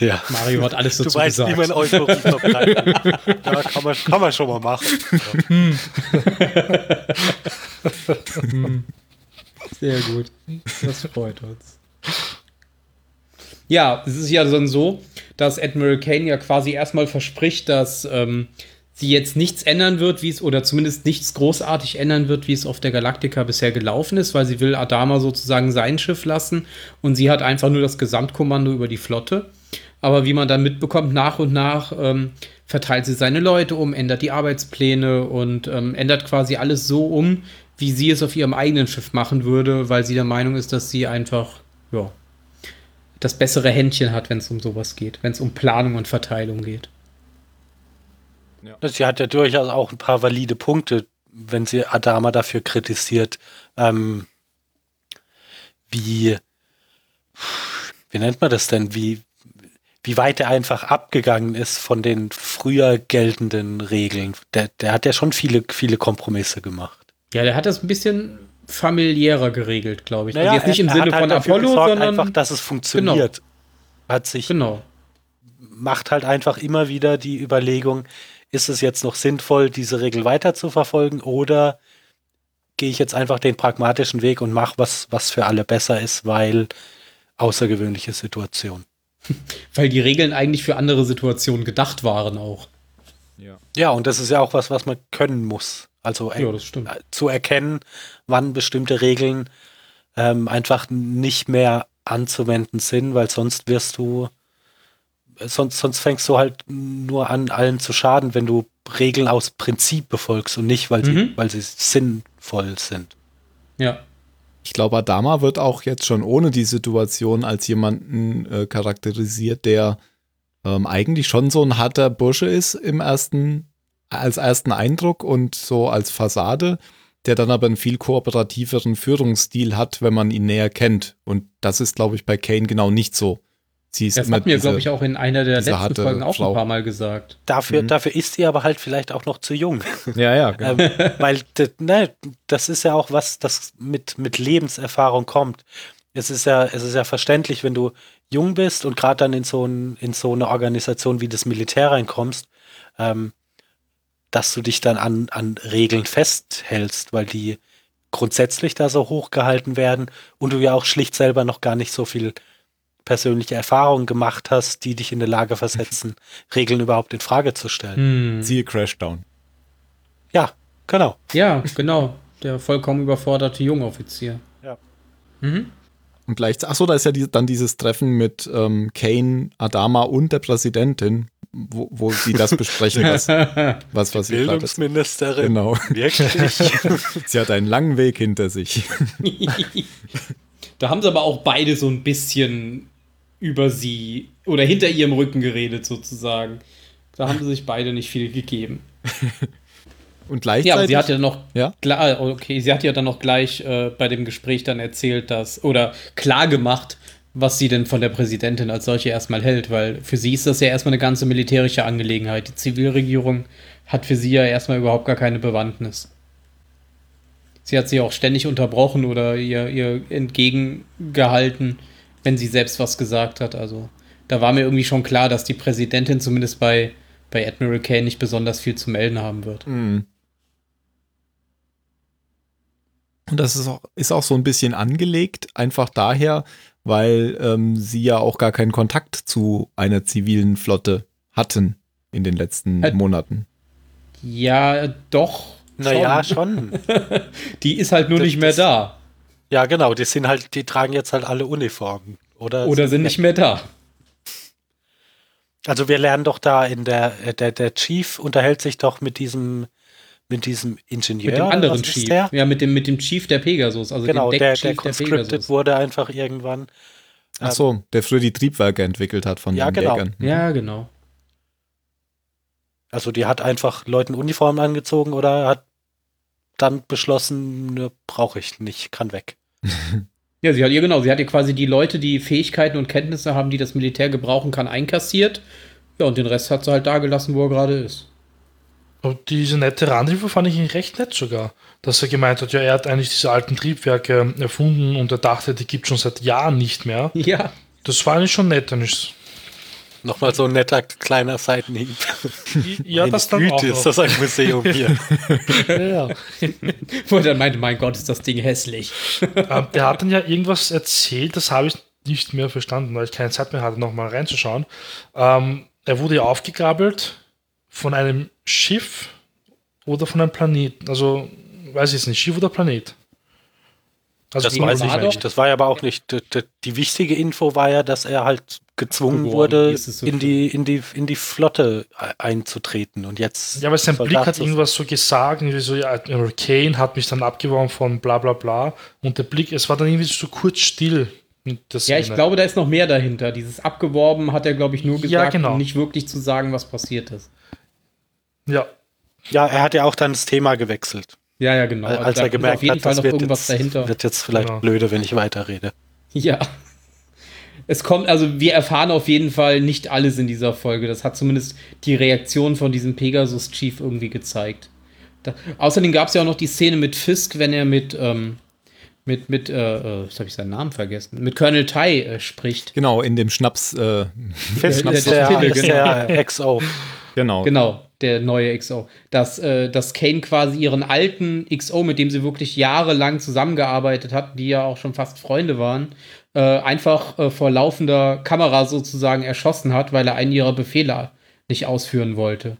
Ja. Mario hat alles Du dazu weißt, wie gesagt. man Euphorie verbreitet. ja, kann man, kann man schon mal machen. Sehr gut. Das freut uns. Ja, es ist ja dann so, dass Admiral Kane ja quasi erstmal verspricht, dass ähm, sie jetzt nichts ändern wird, wie es, oder zumindest nichts großartig ändern wird, wie es auf der Galactica bisher gelaufen ist, weil sie will Adama sozusagen sein Schiff lassen und sie hat einfach nur das Gesamtkommando über die Flotte. Aber wie man dann mitbekommt, nach und nach ähm, verteilt sie seine Leute um, ändert die Arbeitspläne und ähm, ändert quasi alles so um, wie sie es auf ihrem eigenen Schiff machen würde, weil sie der Meinung ist, dass sie einfach, ja, das bessere Händchen hat, wenn es um sowas geht, wenn es um Planung und Verteilung geht. Sie hat ja durchaus auch ein paar valide Punkte, wenn sie Adama dafür kritisiert, ähm, wie, wie nennt man das denn, wie, wie weit er einfach abgegangen ist von den früher geltenden Regeln. Der, der hat ja schon viele, viele Kompromisse gemacht. Ja, der hat das ein bisschen familiärer geregelt, glaube ich. Naja, jetzt nicht im er, Sinne er von halt dafür Apollo, gesorgt, sondern einfach, dass es funktioniert. Hat sich genau. macht halt einfach immer wieder die Überlegung, ist es jetzt noch sinnvoll, diese Regel weiter zu verfolgen oder gehe ich jetzt einfach den pragmatischen Weg und mache was, was für alle besser ist, weil außergewöhnliche Situation. Weil die Regeln eigentlich für andere Situationen gedacht waren auch. Ja. Ja, und das ist ja auch was, was man können muss. Also Ja, das stimmt. äh, zu erkennen, wann bestimmte Regeln ähm, einfach nicht mehr anzuwenden sind, weil sonst wirst du, sonst, sonst fängst du halt nur an, allen zu schaden, wenn du Regeln aus Prinzip befolgst und nicht, weil sie, Mhm. weil sie sinnvoll sind. Ja. Ich glaube, Adama wird auch jetzt schon ohne die Situation als jemanden äh, charakterisiert, der ähm, eigentlich schon so ein harter Bursche ist im ersten, als ersten Eindruck und so als Fassade, der dann aber einen viel kooperativeren Führungsstil hat, wenn man ihn näher kennt. Und das ist, glaube ich, bei Kane genau nicht so. Sie ist Das immer hat mir, glaube ich, auch in einer der letzten harte Folgen auch Frau. ein paar Mal gesagt. Dafür, Mhm. dafür ist sie aber halt vielleicht auch noch zu jung. Ja, ja, genau. ähm, weil ne, das ist ja auch was, das mit, mit Lebenserfahrung kommt. Es ist ja, es ist ja verständlich, wenn du jung bist und gerade dann in so, ein, in so eine Organisation wie das Militär reinkommst, ähm, dass du dich dann an, an Regeln festhältst, weil die grundsätzlich da so hoch gehalten werden und du ja auch schlicht selber noch gar nicht so viel persönliche Erfahrungen gemacht hast, die dich in eine Lage versetzen, Regeln überhaupt in Frage zu stellen. Hm. Siehe Crashdown. Ja, genau. Ja, genau. Der vollkommen überforderte Jungoffizier. Ja. Mhm. Und gleich, achso, da ist ja die, dann dieses Treffen mit ähm, Kane, Adama und der Präsidentin, wo, wo sie das besprechen, was, was, was sie gerade Bildungsministerin. Genau. Wirklich? Sie hat einen langen Weg hinter sich. da haben sie aber auch beide so ein bisschen über sie oder hinter ihrem Rücken geredet, sozusagen. Da haben sie sich beide nicht viel gegeben. Und gleichzeitig. Ja, aber sie hat ja noch Ja? klar, okay, sie hat ja dann noch gleich äh, bei dem Gespräch dann erzählt, dass oder klar gemacht, was sie denn von der Präsidentin als solche erstmal hält, weil für sie ist das ja erstmal eine ganze militärische Angelegenheit. Die Zivilregierung hat für sie ja erstmal überhaupt gar keine Bewandtnis. Sie hat sie auch ständig unterbrochen oder ihr, ihr entgegengehalten, wenn sie selbst was gesagt hat. Also da war mir irgendwie schon klar, dass die Präsidentin zumindest bei, bei Admiral Kane nicht besonders viel zu melden haben wird. Mhm. Und das ist auch, ist auch so ein bisschen angelegt, einfach daher, weil ähm, sie ja auch gar keinen Kontakt zu einer zivilen Flotte hatten in den letzten Äh, Monaten. Ja, doch. naja, schon. schon. Die ist halt nur Das- nicht mehr das- da. Ja, genau. Die sind halt, die tragen jetzt halt alle Uniformen. Oder, Oder sind nicht mehr da. Also wir lernen doch da in der, äh, der, der Chief unterhält sich doch mit diesem, mit diesem Ingenieur. Mit dem anderen Chief. Der? Ja, mit dem, mit dem Chief der Pegasus. Also Genau, dem der, der conscripted wurde einfach irgendwann. Ach so, der früher die Triebwerke entwickelt hat von Ja, den genau. Jägern. Ja, genau. Also die hat einfach Leuten Uniformen angezogen oder hat dann beschlossen, ne, brauche ich nicht, kann weg. Ja, sie hat ihr genau, sie hat ihr quasi die Leute, die Fähigkeiten und Kenntnisse haben, die das Militär gebrauchen kann, einkassiert. Ja, und den Rest hat sie halt da gelassen, wo er gerade ist. Und diese nette Randhilfe fand ich recht nett sogar. Dass er gemeint hat, ja, er hat eigentlich diese alten Triebwerke erfunden und er dachte, die gibt schon seit Jahren nicht mehr. Ja. Das war eigentlich schon nett. Und ich, Nochmal so ein netter kleiner Seitenhieb. ja, das dann Güte, auch ist das ein Museum hier. Ja. Wo er dann meinte, mein Gott, ist das Ding hässlich. Ähm, der hat dann ja irgendwas erzählt, das habe ich nicht mehr verstanden, weil ich keine Zeit mehr hatte, nochmal reinzuschauen. Ähm, er wurde ja aufgegabelt von einem Schiff oder von einem Planeten. Also, weiß ich jetzt nicht, Schiff oder Planet. Also, Das weiß ich nicht. Das war ja aber auch nicht. Die, die, die wichtige Info war ja, dass er halt gezwungen Geworden wurde, so in die, in, die, in die Flotte e- einzutreten. Und jetzt. ja, weil sein Soldat Blick hat irgendwas so gesagt, irgendwie so, ja, Kane hat mich dann abgeworben von bla bla bla. Und der Blick, es war dann irgendwie so kurz still. Ja, ich glaube, da ist noch mehr dahinter. Dieses Abgeworben hat er, glaube ich, nur Ja, gesagt, genau. um nicht wirklich zu sagen, was passiert ist. Ja, Ja, er hat ja auch dann das Thema gewechselt. Ja, ja, genau. Also als da er gemerkt auf jeden hat, Fall das noch wird irgendwas jetzt, dahinter. wird jetzt vielleicht Genau. blöde, wenn ich weiterrede. Ja. Es kommt, also wir erfahren auf jeden Fall nicht alles in dieser Folge. Das hat zumindest die Reaktion von diesem Pegasus-Chief irgendwie gezeigt. Da, außerdem gab es ja auch noch die Szene mit Fisk, wenn er mit, ähm, mit, mit, äh, äh, jetzt habe ich seinen Namen vergessen, mit Colonel Tai äh, spricht. Genau, in dem Schnaps, äh, Fisk der- ist der der, Pille, ist der XO. genau. Genau, der neue XO. Dass, äh, dass Kane quasi ihren alten XO, mit dem sie wirklich jahrelang zusammengearbeitet hat, die ja auch schon fast Freunde waren, äh, einfach äh, vor laufender Kamera sozusagen erschossen hat, weil er einen ihrer Befehle nicht ausführen wollte.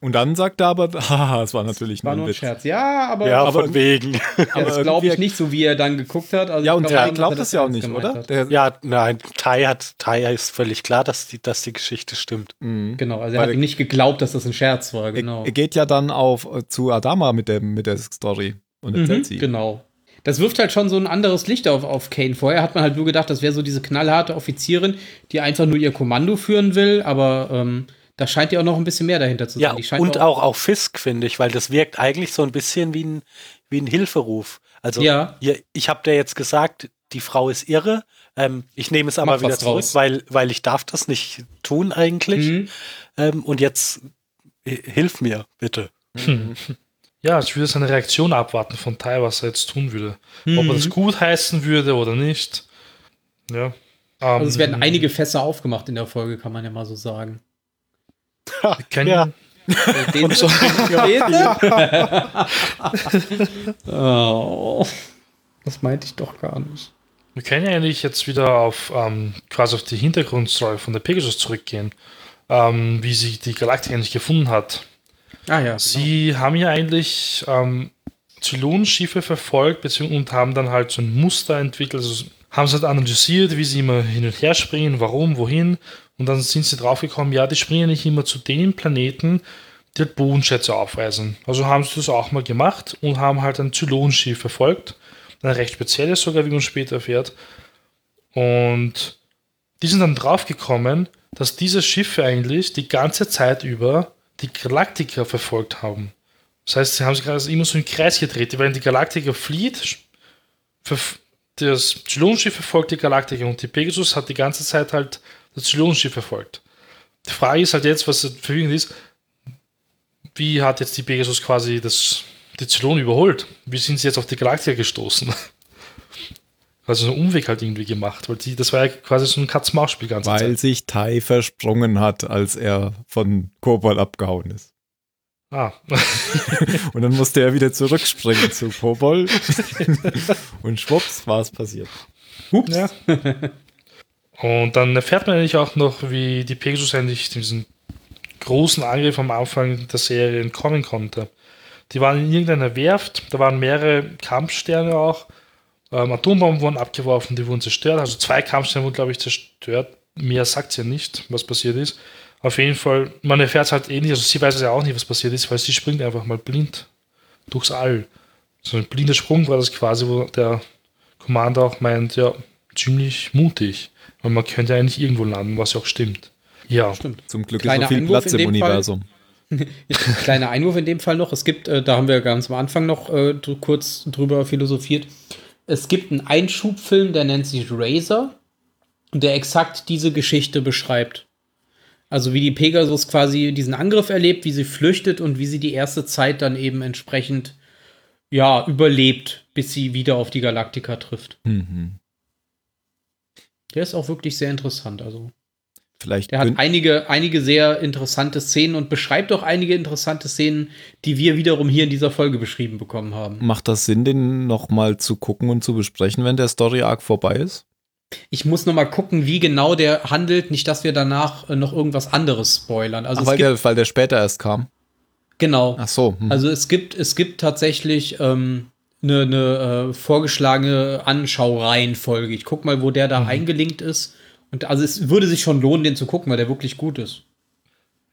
Und dann sagt er aber, haha, es war natürlich War nur ein Witz. Scherz. Ja, aber, Ja, aber- von wegen. aber das glaube ich nicht so, wie er dann geguckt hat. Also Ja, und er dass glaubt er es ja auch nicht, oder? Der, Ja, nein, Tai hat, Tai ist völlig klar, dass die, dass die Geschichte stimmt. Mhm. Genau, also er Weil hat ihm nicht geglaubt, dass das ein Scherz war, er, genau. er geht ja dann auf äh, zu Adama mit, dem, mit der Story und erzählt Mhm, sie. genau. Das wirft halt schon so ein anderes Licht auf, auf Kane. Vorher hat man halt nur gedacht, das wäre so diese knallharte Offizierin, die einfach nur ihr Kommando führen will, aber ähm, da scheint ja auch noch ein bisschen mehr dahinter zu sein. Ja, und auch auf Fisk, finde ich, weil das wirkt eigentlich so ein bisschen wie ein, wie ein Hilferuf. Also, Ja. ihr, ich habe dir jetzt gesagt, die Frau ist irre. Ähm, ich nehme es aber Mach wieder zurück, draus. weil, weil ich darf das nicht tun eigentlich. Mhm. Ähm, und jetzt äh, hilf mir, bitte. Ja, ich würde seine Reaktion abwarten von Tai, was er jetzt tun würde. Ob Mhm. er das gut heißen würde oder nicht. Ja. Also es Ähm, werden einige Fässer aufgemacht in der Folge, kann man ja mal so sagen. kennen- Ja. Den so oh, das meinte ich doch gar nicht. Wir können ja eigentlich jetzt wieder auf ähm, quasi auf die Hintergrundstory von der Pegasus zurückgehen, ähm, wie sie die Galaktik eigentlich gefunden hat. Ah ja. Sie haben ja eigentlich ähm, Zylonenschiffe verfolgt und haben dann halt so ein Muster entwickelt. Also haben sie halt analysiert, wie sie immer hin und her springen, warum, wohin. Und dann sind sie draufgekommen, ja, die springen nicht immer zu den Planeten, die halt Bodenschätze aufweisen. Also haben sie das auch mal gemacht und haben halt ein Zylonenschiff verfolgt. Ein recht spezielles sogar, wie man später erfährt. Und die sind dann draufgekommen, dass diese Schiffe eigentlich die ganze Zeit über die Galaktiker verfolgt haben. Das heißt, sie haben sich gerade immer so im Kreis gedreht. Wenn die Galaktiker flieht, das Zylonenschiff verfolgt die Galaktiker und die Pegasus hat die ganze Zeit halt das Zylonenschiff verfolgt. Die Frage ist halt jetzt, was verwirrend ist, wie hat jetzt die Pegasus quasi das, die Zylon überholt? Wie sind sie jetzt auf die Galaktiker gestoßen? Also so einen Umweg halt irgendwie gemacht, weil die, das war ja quasi so ein Katz-Maus-Spiel ganze Weil Zeit. sich Tai versprungen hat, als er von Kobol abgehauen ist. Ah, Und dann musste er wieder zurückspringen zu Kobol. und schwupps war es passiert. Ups. Ja. Und dann erfährt man eigentlich auch noch, wie die Pegasus eigentlich diesen großen Angriff am Anfang der Serie entkommen konnte. Die waren in irgendeiner Werft, da waren mehrere Kampfsterne auch. Ähm, Atombomben wurden abgeworfen, die wurden zerstört. Also zwei Kampfsterne wurden, glaube ich, zerstört. mehr sagt sie ja nicht, was passiert ist. Auf jeden Fall, man erfährt es halt eh nicht, also sie weiß es ja auch nicht, was passiert ist, weil sie springt einfach mal blind durchs All. So ein blinder Sprung war das quasi, wo der Commander auch meint, ja, ziemlich mutig. Weil man könnte eigentlich irgendwo landen, was ja auch stimmt. Ja. Stimmt. Zum Glück Kleiner ist noch viel Einwurf Platz im. Universum. Kleiner Einwurf in dem Fall noch. Es gibt, äh, da haben wir ganz am Anfang noch äh, kurz drüber philosophiert. Es gibt einen Einschubfilm, der nennt sich Razor, der exakt diese Geschichte beschreibt. Also wie die Pegasus quasi diesen Angriff erlebt, wie sie flüchtet und wie sie die erste Zeit dann eben entsprechend ja überlebt, bis sie wieder auf die Galaktika trifft. Mhm. Der ist auch wirklich sehr interessant. Also Vielleicht der hat einige, einige sehr interessante Szenen und beschreibt auch einige interessante Szenen, die wir wiederum hier in dieser Folge beschrieben bekommen haben. macht das Sinn, den nochmal zu gucken und zu besprechen, wenn der Story-Arc vorbei ist? Ich muss noch mal gucken, wie genau der handelt, nicht, dass wir danach äh, noch irgendwas anderes spoilern. Also Ach, weil, der, weil der später erst kam. genau. Ach so. hm. Also es gibt, es gibt tatsächlich ähm, eine, eine äh, vorgeschlagene Anschaureihenfolge. Ich guck mal, wo der da Mhm. eingelinkt ist. Und also es würde sich schon lohnen, den zu gucken, weil der wirklich gut ist.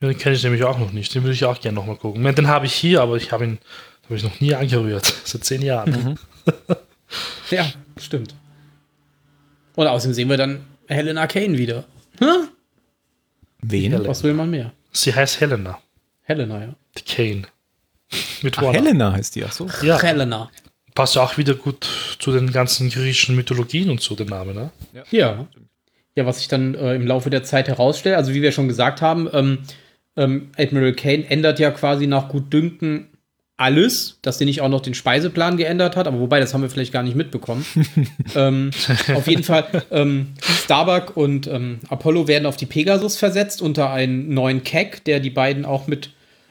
Ja, Den kenne ich nämlich auch noch nicht. Den würde ich auch gerne nochmal gucken. Den habe ich hier, aber ich habe ihn habe ich noch nie angerührt. Seit zehn Jahren. Mhm. Ja, stimmt. Und außerdem sehen wir dann Helena Kane wieder. Hm? Wen? Helena. Was will man mehr? Sie heißt Helena. Helena, ja. Die Kane. Mit Ach. Helena heißt die, ach so. Ja, Helena. passt ja auch wieder gut zu den ganzen griechischen Mythologien und so, der Name, ne? Ja. Ja, was sich dann äh, im Laufe der Zeit herausstellt, also wie wir schon gesagt haben, ähm, ähm, Admiral Kane ändert ja quasi nach Gutdünken alles, dass sie nicht auch noch den Speiseplan geändert hat, aber wobei, das haben wir vielleicht gar nicht mitbekommen. ähm, auf jeden Fall, ähm, Starbuck und ähm, Apollo werden auf die Pegasus versetzt unter einen neuen Keck, der die beiden auch mit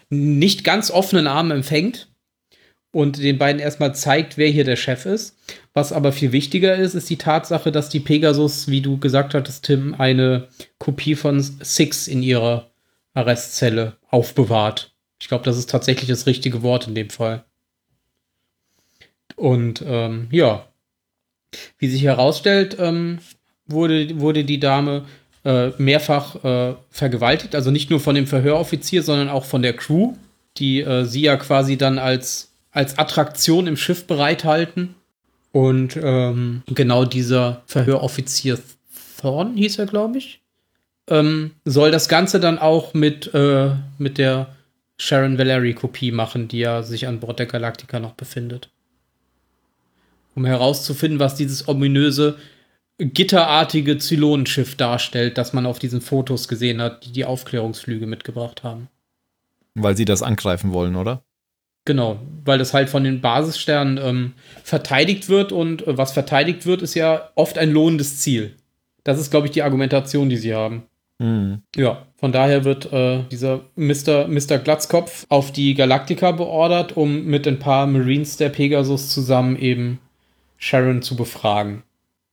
nicht ganz offenen Armen empfängt und den beiden erstmal zeigt, wer hier der Chef ist. Was aber viel wichtiger ist, ist die Tatsache, dass die Pegasus, wie du gesagt hattest, Tim, eine Kopie von Six in ihrer Arrestzelle aufbewahrt. Ich glaube, das ist tatsächlich das richtige Wort in dem Fall. Und ähm, ja, wie sich herausstellt, ähm, wurde, wurde die Dame äh, mehrfach äh, vergewaltigt. Also nicht nur von dem Verhöroffizier, sondern auch von der Crew, die äh, sie ja quasi dann als, als Attraktion im Schiff bereithalten. Und ähm, genau dieser Verhöroffizier Thorn hieß er, glaube ich, ähm, soll das Ganze dann auch mit, äh, mit der Sharon Valerie-Kopie machen, die ja sich an Bord der Galactica noch befindet. Um herauszufinden, was dieses ominöse, gitterartige Zylonenschiff darstellt, das man auf diesen Fotos gesehen hat, die die Aufklärungsflüge mitgebracht haben. Weil sie das angreifen wollen, oder? Genau, weil das halt von den Basissternen ähm, verteidigt wird und äh, was verteidigt wird, ist ja oft ein lohnendes Ziel. Das ist, glaube ich, die Argumentation, die sie haben. Mhm. Ja, von daher wird äh, dieser Mr. Mr. Glatzkopf auf die Galaktika beordert, um mit ein paar Marines der Pegasus zusammen eben Sharon zu befragen.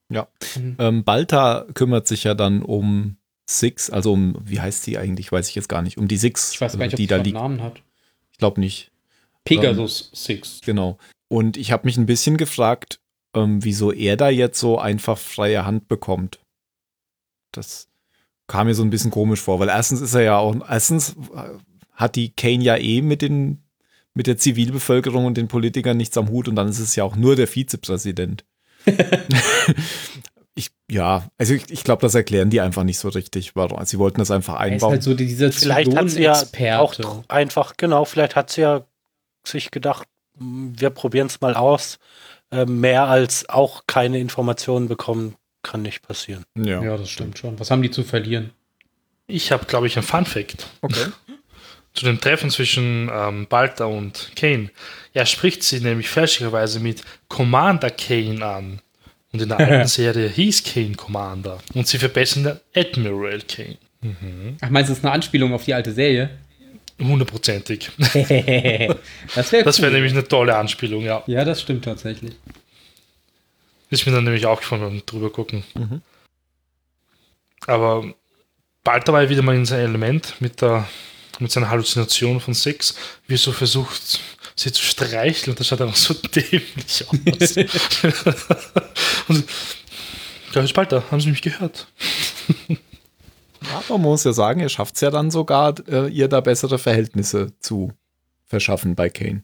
Ja. Mhm. Ähm, Balta kümmert sich ja dann um Six, also um, wie heißt sie eigentlich, weiß ich jetzt gar nicht, um die Six, Ich weiß gar nicht, ob die da liegt. Namen hat. Ich glaube nicht. Pegasus Six. Genau. Und ich habe mich ein bisschen gefragt, ähm, wieso er da jetzt so einfach freie Hand bekommt. Das kam mir so ein bisschen komisch vor, weil erstens ist er ja auch, erstens äh, hat die Kane ja eh mit den mit der Zivilbevölkerung und den Politikern nichts am Hut und dann ist es ja auch nur der Vizepräsident. ich, ja, also ich, ich glaube, das erklären die einfach nicht so richtig. Warum. Sie wollten das einfach Er ist einbauen. halt so dieser Vielleicht hat sie ja auch einfach, genau, vielleicht hat sie ja sich gedacht, "M, wir probieren es mal aus. Äh, mehr als auch keine Informationen bekommen, kann nicht passieren. ja. Ja, das stimmt schon. Was haben die zu verlieren? Ich habe, glaube ich, ein Fun Fact. Okay. Zu dem Treffen zwischen ähm, Balta und Kane. Er spricht sie nämlich fälschlicherweise mit Commander Kane an. Und in der alten Serie hieß Kane Commander. Und sie verbessern den Admiral Kane. Ach, meinst du, das ist eine Anspielung auf die alte Serie? Hundertprozentig. das wäre cool. nämlich eine tolle Anspielung, ja. Ja, das stimmt tatsächlich. Ist mir dann nämlich aufgefallen beim drüber gucken. Mhm. Aber bald dabei wieder mal in sein Element mit der mit seiner Halluzination von Sex, wie er so versucht, sie zu streicheln und das schaut einfach so dämlich aus. und Herr Spalter, haben Sie mich gehört? Ja, man muss ja sagen, er schafft es ja dann sogar, äh, ihr da bessere Verhältnisse zu verschaffen bei Kane.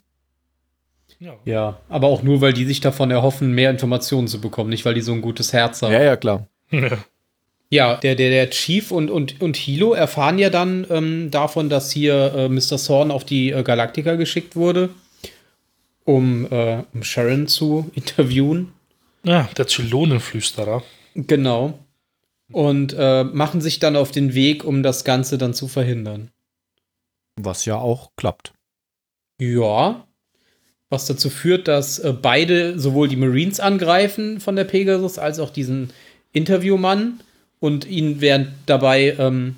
Ja. ja, aber auch nur, weil die sich davon erhoffen, mehr Informationen zu bekommen, nicht weil die so ein gutes Herz haben. Ja, ja, klar. Ja, der, der, der Chief und, und, und Hilo erfahren ja dann ähm, davon, dass hier äh, Mr. Thorn auf die äh, Galaktika geschickt wurde, um, äh, um Sharon zu interviewen. Ja, der Zylonenflüsterer. Genau. Und äh, machen sich dann auf den Weg, um das Ganze dann zu verhindern. Was ja auch klappt. Ja. Was dazu führt, dass äh, beide sowohl die Marines angreifen von der Pegasus als auch diesen Interviewmann und ihn während dabei ähm,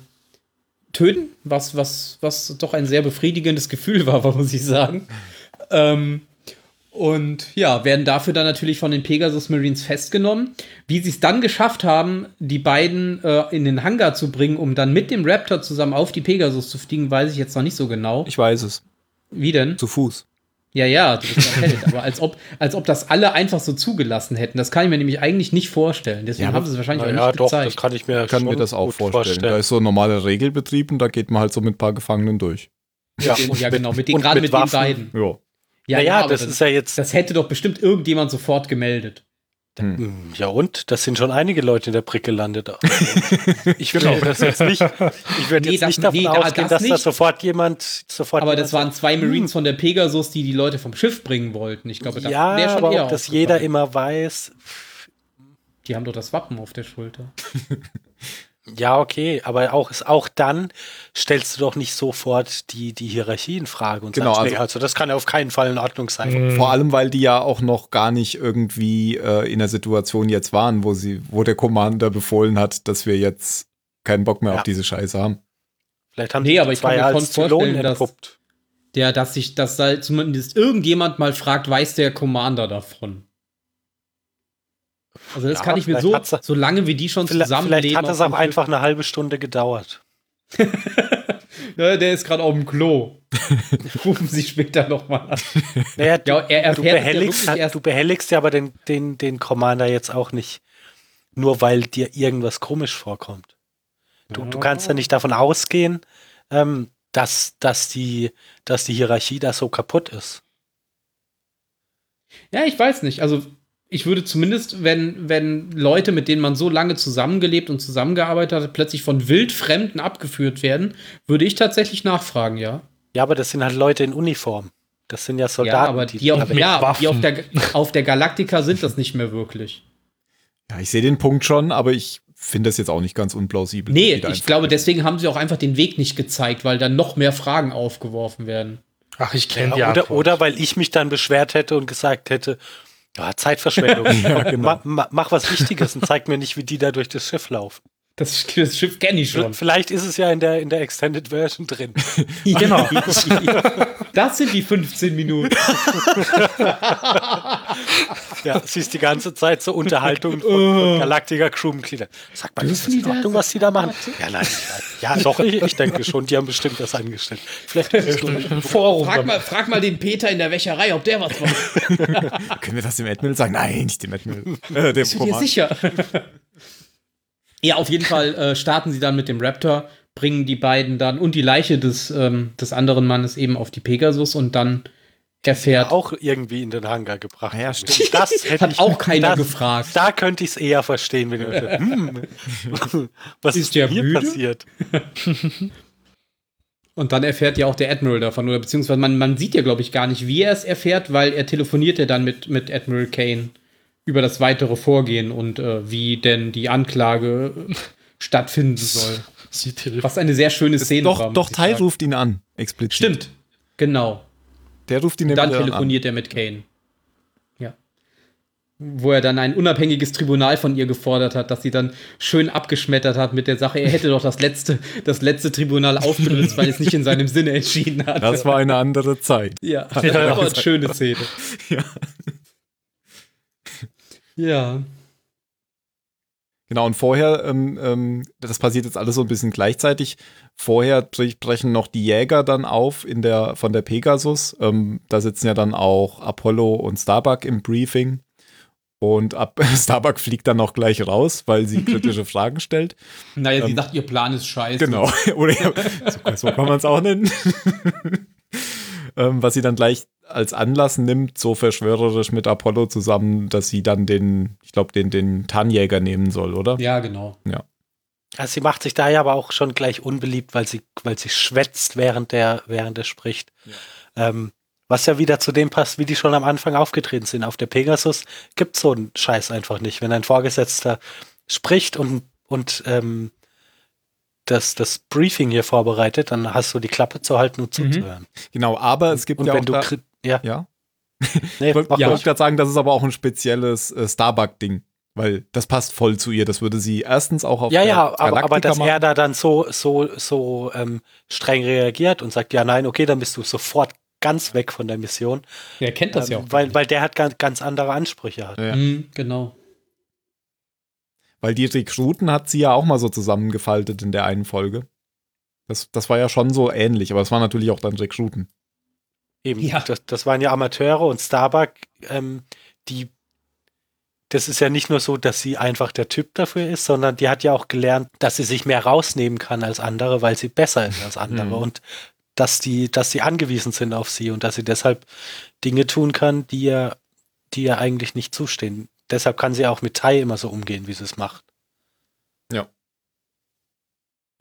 töten, was, was, was doch ein sehr befriedigendes Gefühl war, muss ich sagen. Ähm, und ja, werden dafür dann natürlich von den Pegasus Marines festgenommen. Wie sie es dann geschafft haben, die beiden äh, in den Hangar zu bringen, um dann mit dem Raptor zusammen auf die Pegasus zu fliegen, weiß ich jetzt noch nicht so genau. Ich weiß es. Wie denn? Zu Fuß. Ja, ja, du bist ein Held, aber als ob, als ob das alle einfach so zugelassen hätten. Das kann ich mir nämlich eigentlich nicht vorstellen. Deswegen Ja, haben sie es wahrscheinlich auch Ja, nicht doch, gezeigt. das kann ich mir Kann mir das auch gut vorstellen. Da ist so ein normaler Regelbetrieb und da geht man halt so mit ein paar Gefangenen durch. Ja, Den- ja, genau, mit den, gerade mit mit, den beiden. Ja. Ja, ja, aber das ist ja jetzt. Das hätte doch bestimmt irgendjemand sofort gemeldet. Hm, Ja, und? Das sind schon einige Leute in der Brick gelandet. Ich will das jetzt nicht. Ich werde Nee, jetzt das- nicht davon nee, da- ausgehen, das dass da sofort jemand. Sofort Aber das waren zwei Marines von der Pegasus, die die Leute vom Schiff bringen wollten. Ich glaube, das Ja, wär schon aber eher ob das aufgefallen. jeder immer weiß. Die haben doch das Wappen auf der Schulter. Ja, okay, aber auch, ist auch dann stellst du doch nicht sofort die, die Hierarchie in Frage und Genau, sagst, also- nee, also das kann ja auf keinen Fall in Ordnung sein. Mhm. Vor allem, weil die ja auch noch gar nicht irgendwie äh, in der Situation jetzt waren, wo sie, wo der Commander befohlen hat, dass wir jetzt keinen Bock mehr Ja. auf diese Scheiße haben. Vielleicht haben Nee, die aber ich kann zwei mir als vorstellen, dass- entpuppt. Der, dass sich, dass da zumindest irgendjemand mal fragt, weiß der Commander davon? Also das Ja, kann ich mir so, hat's- so lange wie die schon zusammenleben. vielleicht hat es auch einfach eine halbe Stunde gedauert. Ja, der ist gerade auf dem Klo. Rufen Sie später nochmal an. Naja, du, Ja, er du, ja behelligst, wirklich halt- du behelligst ja aber den, den, den Commander jetzt auch nicht, nur weil dir irgendwas komisch vorkommt. Du, du kannst ja nicht davon ausgehen, ähm, dass, dass, die, dass die Hierarchie da so kaputt ist. Ja, ich weiß nicht. Also ich würde zumindest, wenn, wenn Leute, mit denen man so lange zusammengelebt und zusammengearbeitet hat, plötzlich von Wildfremden abgeführt werden, würde ich tatsächlich nachfragen, ja. Ja, aber das sind halt Leute in Uniform. Das sind ja Soldaten. ja, aber die, auf, mit ja, aber die auf, der, auf der Galaktika sind das nicht mehr wirklich. Ja, ich sehe den Punkt schon, aber ich finde das jetzt auch nicht ganz unplausibel. Nee, ich glaube, deswegen haben sie auch einfach den Weg nicht gezeigt, weil dann noch mehr Fragen aufgeworfen werden. Ach, ich kenne die Ja, Antwort. oder, oder weil ich mich dann beschwert hätte und gesagt hätte, ja, Zeitverschwendung. Ja, genau. ma, ma, mach was Wichtiges und zeig mir nicht, wie die da durch das Schiff laufen. Das, das Schiff kenne ich schon. Vielleicht ist es ja in der, in der Extended Version drin. Genau. Das sind die 15 Minuten. Ja, sie ist die ganze Zeit zur Unterhaltung von, von Galactica Crewmitgliedern. Sag mal, ist das in die Ordnung, was die da machen? Ja, nein. Ja, doch, ich, ich denke schon, die haben bestimmt das angestellt. Vielleicht ist es Ein Forum. Frag mal, frag mal den Peter in der Wäscherei, ob der was weiß. Können wir das dem Admiral sagen? Nein, nicht dem Admiral. Äh, dem Bist du dir sicher? ja, auf jeden Fall äh, starten sie dann mit dem Raptor, bringen die beiden dann und die Leiche des, ähm, des anderen Mannes eben auf die Pegasus und dann erfährt. auch irgendwie in den Hangar gebracht. Ja, stimmt. Das hätte Hat ich, auch keiner das, gefragt. Da könnte ich es eher verstehen, wenn du hm, was Ist ist, hier müde? passiert? Und dann erfährt ja auch der Admiral davon, oder beziehungsweise man, man sieht ja, glaube ich, gar nicht, wie er es erfährt, weil er telefoniert ja dann mit, mit Admiral Kane über das weitere Vorgehen und äh, wie denn die Anklage stattfinden soll. Was eine sehr schöne Szene war. Doch, muss doch, ich sagen. ruft ihn an, explizit. Stimmt, genau. Der ruft ihn Dann telefoniert er mit Kane. Ja. Wo er dann ein unabhängiges Tribunal von ihr gefordert hat, das sie dann schön abgeschmettert hat mit der Sache, er hätte doch das letzte, das letzte Tribunal aufgelöst, weil es nicht in seinem Sinne entschieden hat. an. Das war eine andere Zeit. ja, das war eine schöne Szene. Ja. Ja. Genau, und vorher, ähm, ähm, das passiert jetzt alles so ein bisschen gleichzeitig. Vorher bre- brechen noch die Jäger dann auf in der, von der Pegasus. Ähm, da sitzen ja dann auch Apollo und Starbuck im Briefing. Und ab Starbuck fliegt dann auch gleich raus, weil sie kritische Fragen stellt. Naja, sie Ähm, sagt, ihr Plan ist scheiße. Genau. Oder so, so kann man es auch nennen. Ähm, was sie dann gleich als Anlass nimmt, so verschwörerisch mit Apollo zusammen, dass sie dann den, ich glaube, den, den Tarnjäger nehmen soll, oder? Ja, genau. Also sie macht sich da ja aber auch schon gleich unbeliebt, weil sie, weil sie schwätzt, während der, während er spricht. Ähm, was ja wieder zu dem passt, wie die schon am Anfang aufgetreten sind. Auf der Pegasus gibt so einen Scheiß einfach nicht. Wenn ein Vorgesetzter spricht und, und ähm, das, das Briefing hier vorbereitet, dann hast du die Klappe zu halten und Mhm. zuzuhören. Genau, aber es gibt Und ja wenn auch du da, ja, ja. nee, Ich wollte ja. gerade sagen, das ist aber auch ein spezielles äh, Starbuck-Ding, weil das passt voll zu ihr. Das würde sie erstens auch auf Ja, der ja, aber, aber dass machen. er da dann so, so, so ähm, streng reagiert und sagt, ja, nein, okay, dann bist du sofort ganz weg von der Mission. Er kennt das ja auch. Ähm, weil, weil der hat ganz, ganz andere Ansprüche. Hat. Ja. Mhm, genau. Weil die Rekruten hat sie ja auch mal so zusammengefaltet in der einen Folge. Das, das war ja schon so ähnlich, aber es waren natürlich auch dann Rekruten. Eben, Ja. das, das waren ja Amateure und Starbuck, ähm, die, das ist ja nicht nur so, dass sie einfach der Typ dafür ist, sondern die hat ja auch gelernt, dass sie sich mehr rausnehmen kann als andere, weil sie besser ist als andere Mhm. und dass die, dass sie angewiesen sind auf sie und dass sie deshalb Dinge tun kann, die ihr, die ihr eigentlich nicht zustehen. Deshalb kann sie auch mit Tai immer so umgehen, wie sie es macht.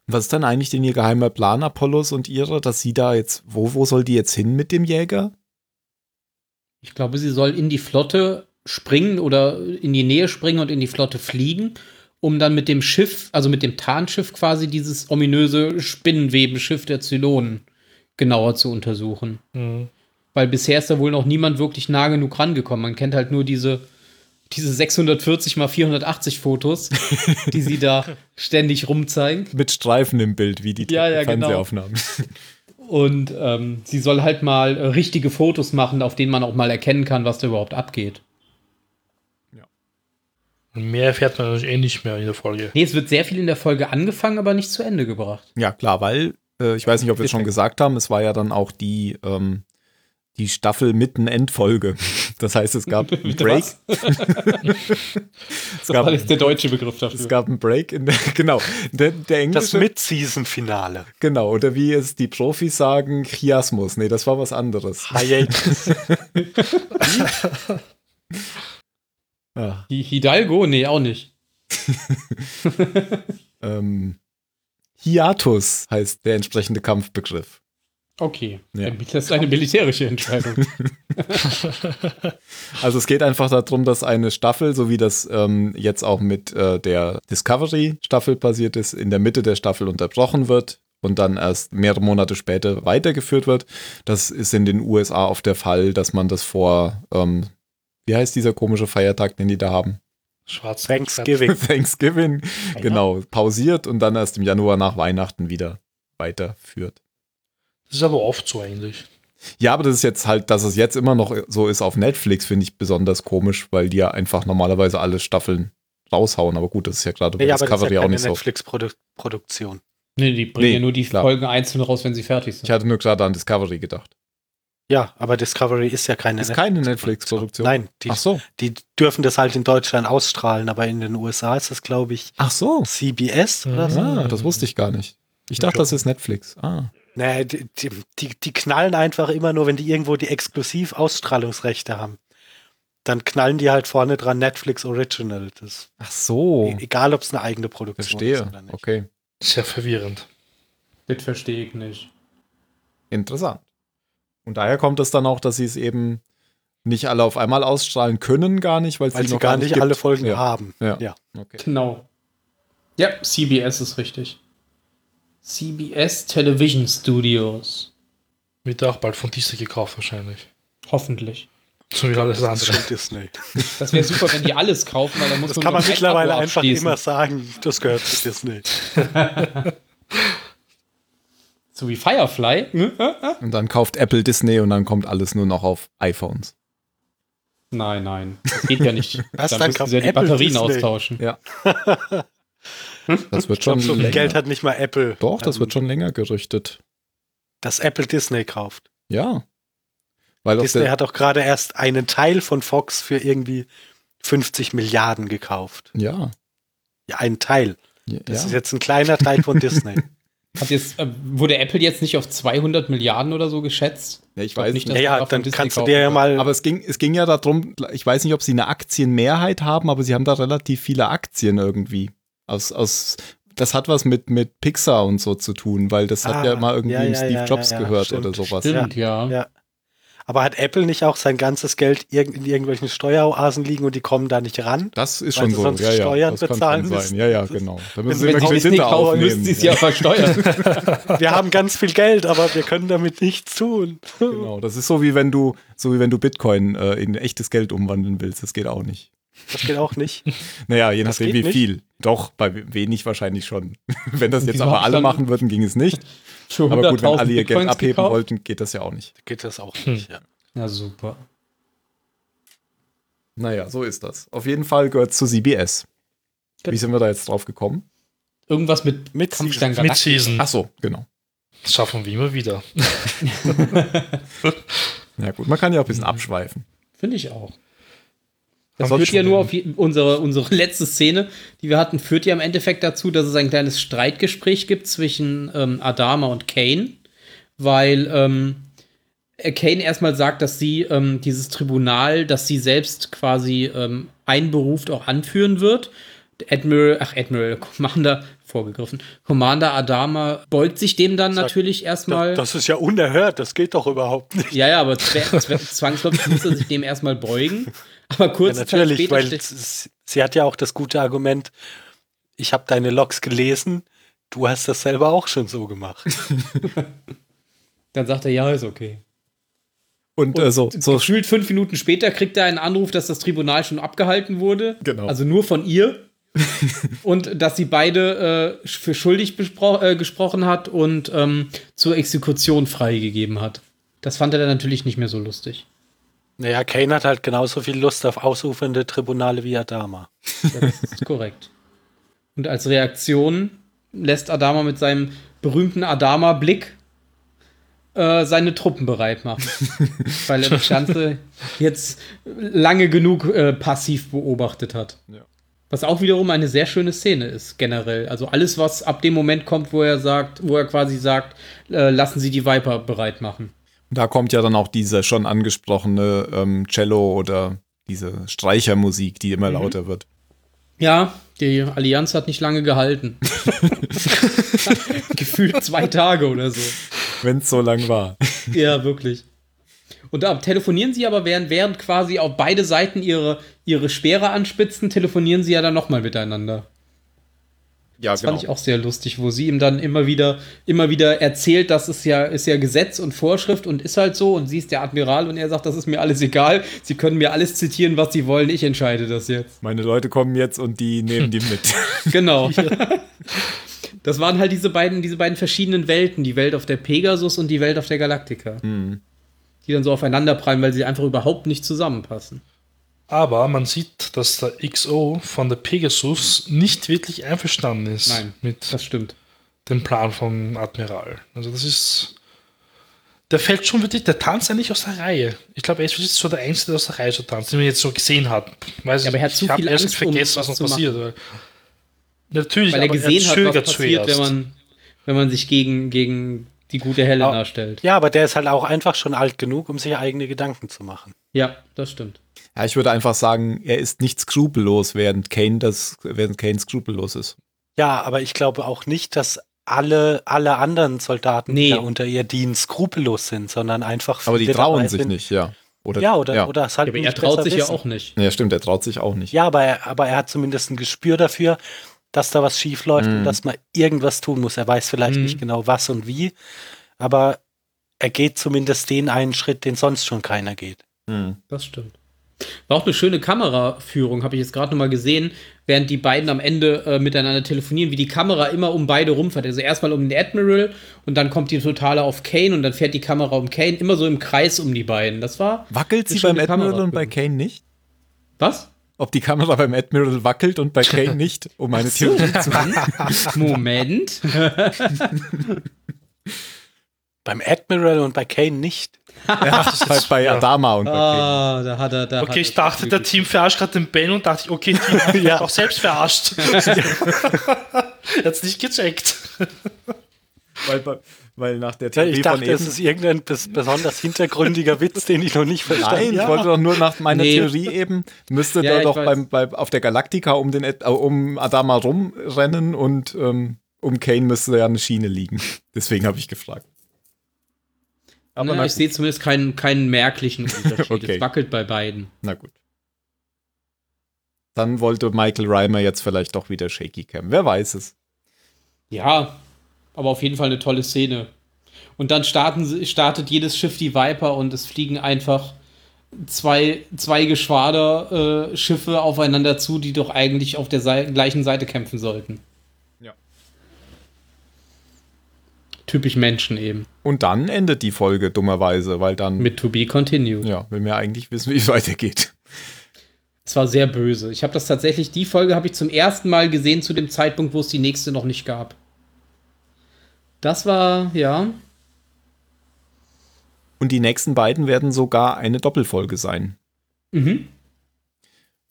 Was ist dann eigentlich denn ihr geheimer Plan, Apollos und ihre, dass sie da jetzt, wo, wo soll die jetzt hin mit dem Jäger? Ich glaube, sie soll in die Flotte springen oder in die Nähe springen und in die Flotte fliegen, um dann mit dem Schiff, also mit dem Tarnschiff quasi dieses ominöse Spinnenwebenschiff der Zylonen genauer zu untersuchen. Mhm. Weil bisher ist da wohl noch niemand wirklich nah genug rangekommen. Man kennt halt nur diese, diese 640 mal 480 Fotos, die sie da ständig rumzeigen. Mit Streifen im Bild, wie die Ja, ja, genau. Fernsehaufnahmen. Und ähm, sie soll halt mal äh, richtige Fotos machen, auf denen man auch mal erkennen kann, was da überhaupt abgeht. Und mehr erfährt man natürlich eh nicht mehr in der Folge. Nee, es wird sehr viel in der Folge angefangen, aber nicht zu Ende gebracht. Ja, klar, weil, äh, ich weiß nicht, ob wir es schon gesagt haben, es war ja dann auch die, ähm, die Staffel mitten Endfolge. Das heißt, es gab einen Break. was? Es gab, Das ist der deutsche Begriff dafür. es gab einen Break in der, genau, der, der Das englische, Mid-Season-Finale. genau, oder wie es die Profis sagen, Chiasmus. Nee, das war was anderes. Hiatus. Ah, Hi- Hidalgo? Nee, auch nicht. ähm, Hiatus heißt der entsprechende Kampfbegriff. Okay. Ja. Das ist eine militärische Entscheidung. Also es geht einfach darum, dass eine Staffel, so wie das ähm, jetzt auch mit äh, der Discovery-Staffel passiert ist, in der Mitte der Staffel unterbrochen wird und dann erst mehrere Monate später weitergeführt wird. Das ist in den USA oft der Fall, dass man das vor, ähm, wie heißt dieser komische Feiertag, den die da haben? Schwarz. Thanksgiving. Thanksgiving, genau, pausiert und dann erst im Januar nach Weihnachten wieder weiterführt. Das ist aber oft so eigentlich. Ja, aber das ist jetzt halt, dass es jetzt immer noch so ist auf Netflix, finde ich besonders komisch, weil die ja einfach normalerweise alle Staffeln raushauen. Aber gut, das ist ja gerade bei Ja, das ist Discovery ja auch keine nicht so. Netflix-Produktion. nee, die bringen Nee, ja nur die klar. Folgen einzeln raus, wenn sie fertig sind. Ich hatte nur gerade an Discovery gedacht. Ja, aber Discovery ist ja keine Ist keine Netflix-Produktion. Nein, die, Ach so. die dürfen das halt in Deutschland ausstrahlen, aber in den USA ist das, glaube ich, Ach so. CBS oder so. Ah, das wusste ich gar nicht. Ich dachte, das ist Netflix. Ah. Naja, die, die, die, die knallen einfach immer nur, wenn die irgendwo die Exklusiv-Ausstrahlungsrechte haben. Dann knallen die halt vorne dran Netflix Original. Das, Ach so. e- Egal, ob es eine eigene Produktion ist Verstehe. oder nicht. Okay. Sehr verwirrend. Das verstehe ich nicht. Interessant. Und daher kommt es dann auch, dass sie es eben nicht alle auf einmal ausstrahlen können, gar nicht, weil, Weil die sie noch gar nicht gibt. alle Folgen ja. haben. Ja. ja. Okay. Genau. Ja, CBS ist richtig. CBS Television Studios. Wird auch bald von Disney gekauft wahrscheinlich. Hoffentlich. So wie alles Das andere. schon Disney. Das wäre super, wenn die alles kaufen, weil dann muss Das man kann man mittlerweile einfach immer sagen, das gehört zu Disney. So wie Firefly. Und dann kauft Apple Disney und dann kommt alles nur noch auf iPhones. Nein, nein. Das geht ja nicht. Was, dann dann müssen sie ja die Apple Batterien Disney? austauschen. Ja. Das wird Ich schon viel länger. Geld hat nicht mal Apple. Doch, das ähm, wird schon länger gerüchtet. Dass Apple Disney kauft. Ja. Weil Disney der, hat auch gerade erst einen Teil von Fox für irgendwie 50 Milliarden gekauft. Ja. Ja, ein Teil. ja. Das ist jetzt ein kleiner Teil von Disney. Hat jetzt, äh, wurde Apple jetzt nicht auf 200 Milliarden oder so geschätzt? Ja, ich glaub weiß nicht, dass Ja, ja, dann Disney kannst du dir ja mal. Aber es ging, es ging ja darum, ich weiß nicht, ob sie eine Aktienmehrheit haben, aber sie haben da relativ viele Aktien irgendwie. Aus, aus, das hat was mit, mit Pixar und so zu tun, weil das hat Ah, ja mal irgendwie ja, ja, Steve Jobs ja, ja, gehört stimmt. oder sowas. Stimmt, ja. ja. Aber hat Apple nicht auch sein ganzes Geld irg in irgendwelchen Steueroasen liegen und die kommen da nicht ran? Das ist Weil schon sie so. sonst Ja, ja, Steuern das kann bezahlen schon sein. Ja, ja, genau. Da müssen sie Wenn sie Disney Kredite kaufen, müssen aufnehmen. sie es ja versteuern. Wir haben ganz viel Geld, aber wir können damit nichts tun. Genau, das ist so wie wenn du, so wie wenn du Bitcoin äh, in echtes Geld umwandeln willst. Das geht auch nicht. Das geht auch nicht. Naja, je Das nachdem wie geht nicht? viel. Doch, bei wenig wahrscheinlich schon. wenn das jetzt aber alle machen würden, ging es nicht. Aber gut, wenn 100.000 alle ihr Geld Bitcoins abheben gekauft? wollten, geht das ja auch nicht. Geht das auch Hm. nicht. Ja. Ja, super. Naja, so ist das. Auf jeden Fall gehört zu CBS. Wie sind wir da jetzt drauf gekommen? Irgendwas mit, Mit Kampfstein Mit. Season. Ach so, genau. Das schaffen wir immer wieder. Ja gut, man kann ja auch ein Mhm. bisschen abschweifen. Finde ich auch. Das führt ja nur auf je- unsere, unsere letzte Szene, die wir hatten, führt ja im Endeffekt dazu, dass es ein kleines Streitgespräch gibt zwischen ähm, Adama und Kane, weil ähm, äh, Kane erstmal sagt, dass sie ähm, dieses Tribunal, das sie selbst quasi ähm, einberuft, auch anführen wird. Admiral, ach Admiral, Commander, vorgegriffen, Commander Adama beugt sich dem dann Sag, natürlich erstmal. Das, das ist ja unerhört, das geht doch überhaupt nicht. Ja, ja, aber zw- zw- zwangsläufig muss er sich dem erstmal beugen. Aber Ja, kurze Zeit natürlich, später weil sie hat ja auch das gute Argument, ich habe deine Logs gelesen, du hast das selber auch schon so gemacht. dann sagt er, ja, ist okay. Und äh, so, so Gefühlt fünf Minuten später kriegt er einen Anruf, dass das Tribunal schon abgehalten wurde. Genau. Also nur von ihr. und dass sie beide äh, für schuldig äh, gesprochen hat und ähm, zur Exekution freigegeben hat. Das fand er dann natürlich nicht mehr so lustig. Naja, Kane hat halt genauso viel Lust auf ausufernde Tribunale wie Adama. Das ist korrekt. Und als Reaktion lässt Adama mit seinem berühmten Adama-Blick äh, seine Truppen bereit machen. weil er das Ganze jetzt lange genug äh, passiv beobachtet hat. Ja. Was auch wiederum eine sehr schöne Szene ist, generell. Also alles, was ab dem Moment kommt, wo er sagt, wo er quasi sagt, äh, lassen Sie die Viper bereit machen. Da kommt ja dann auch diese schon angesprochene ähm, Cello oder diese Streichermusik, die Mhm. immer lauter wird. Ja, die Allianz hat nicht lange gehalten. Gefühlt zwei Tage oder so. Wenn es so lang war. Ja, wirklich. Und da telefonieren sie aber, während, während quasi auf beide Seiten ihre, ihre Speere anspitzen, telefonieren sie ja dann nochmal miteinander. Ja, Das fand ich auch sehr lustig, wo sie ihm dann immer wieder, immer wieder erzählt, das ist ja, ist ja Gesetz und Vorschrift und ist halt so und sie ist der Admiral und er sagt, das ist mir alles egal. Sie können mir alles zitieren, was sie wollen, ich entscheide das jetzt. Meine Leute kommen jetzt und die nehmen die mit. Genau. Das waren halt diese beiden, diese beiden verschiedenen Welten, die Welt auf der Pegasus und die Welt auf der Galactica. Die dann so aufeinander prallen, weil sie einfach überhaupt nicht zusammenpassen. Aber man sieht, dass der XO von der Pegasus nicht wirklich einverstanden ist Nein, mit Das stimmt. dem Plan vom Admiral. Also das ist. Der fällt schon wirklich, der tanzt eigentlich aus der Reihe. Ich glaube, er ist so der Einzige, der aus der Reihe so tanzt, den man jetzt so gesehen hat. Weiß Ja, aber er hat ich, zu ich viel erst Angst, um vergessen, was was noch passiert. Weil natürlich, Weil er gesehen hat, was passiert, wenn man, wenn man sich gegen, gegen die gute Helena Aber- stellt. Ja, aber der ist halt auch einfach schon alt genug, um sich eigene Gedanken zu machen. Ja, das stimmt. Ja, ich würde einfach sagen, er ist nicht skrupellos, während Kane das, während Kane skrupellos ist. Ja, aber ich glaube auch nicht, dass alle, alle anderen Soldaten, Nee. die da unter ihr dienen, skrupellos sind, sondern einfach Aber die trauen sich sind. nicht, ja. Oder, Ja, oder, ja. oder es halt Ja, aber er traut sich ja wissen. auch nicht. Ja, stimmt, er traut sich auch nicht. Ja, aber er, aber er hat zumindest ein Gespür dafür, dass da was schief läuft Mhm. und dass man irgendwas tun muss. Er weiß vielleicht Mhm. nicht genau was und wie, aber er geht zumindest den einen Schritt, den sonst schon keiner geht. Hm. Das stimmt. War auch eine schöne Kameraführung, habe ich jetzt gerade noch mal gesehen, während die beiden am Ende äh, miteinander telefonieren, wie die Kamera immer um beide rumfährt. Also erstmal um den Admiral und dann kommt die Totale auf Kane und dann fährt die Kamera um Kane, immer so im Kreis um die beiden. Das war. Wackelt sie beim Admiral und bei. Kane nicht? Was? Ob die Kamera beim Admiral wackelt und bei Kane nicht, um eine Theorie zu Moment. Beim Admiral und bei Kane nicht. Ja, bei, bei ja. Adama und bei Kane. Ah, da hat er. Da hat Okay, er ich dachte, der Team verarscht gerade den Ben und dachte, ich, okay, Team hat Ja. auch selbst verarscht. er hat's nicht gecheckt. Weil, weil nach der Ja, Theorie ich dachte, es eben. ist irgendein bes besonders hintergründiger Witz, den ich noch nicht verstanden Nein, habe. ich wollte doch nur nach meiner Nee. Theorie eben, müsste Ja, da doch beim, beim, auf der Galaktika um, den, äh, um Adama rumrennen und ähm, um Kane müsste ja eine Schiene liegen. Deswegen habe ich gefragt. Aber na, ich sehe zumindest keinen, keinen merklichen Unterschied. Okay. Es wackelt bei beiden. na gut. Dann wollte Michael Reimer jetzt vielleicht doch wieder Shaky Cam. Wer weiß es. Ja, aber auf jeden Fall eine tolle Szene. Und dann starten, startet jedes Schiff die Viper und es fliegen einfach zwei, zwei Geschwader äh, Schiffe aufeinander zu, die doch eigentlich auf der Sei gleichen Seite kämpfen sollten. Ja. Typisch Menschen eben. Und dann endet die Folge dummerweise, weil dann, Mit To Be Continued. ja, will mir eigentlich wissen, wie es weitergeht. Es war sehr böse. Ich habe das tatsächlich, die Folge habe ich zum ersten Mal gesehen zu dem Zeitpunkt, wo es die nächste noch nicht gab. Das war, ja, Und die nächsten beiden werden sogar eine Doppelfolge sein. mhm.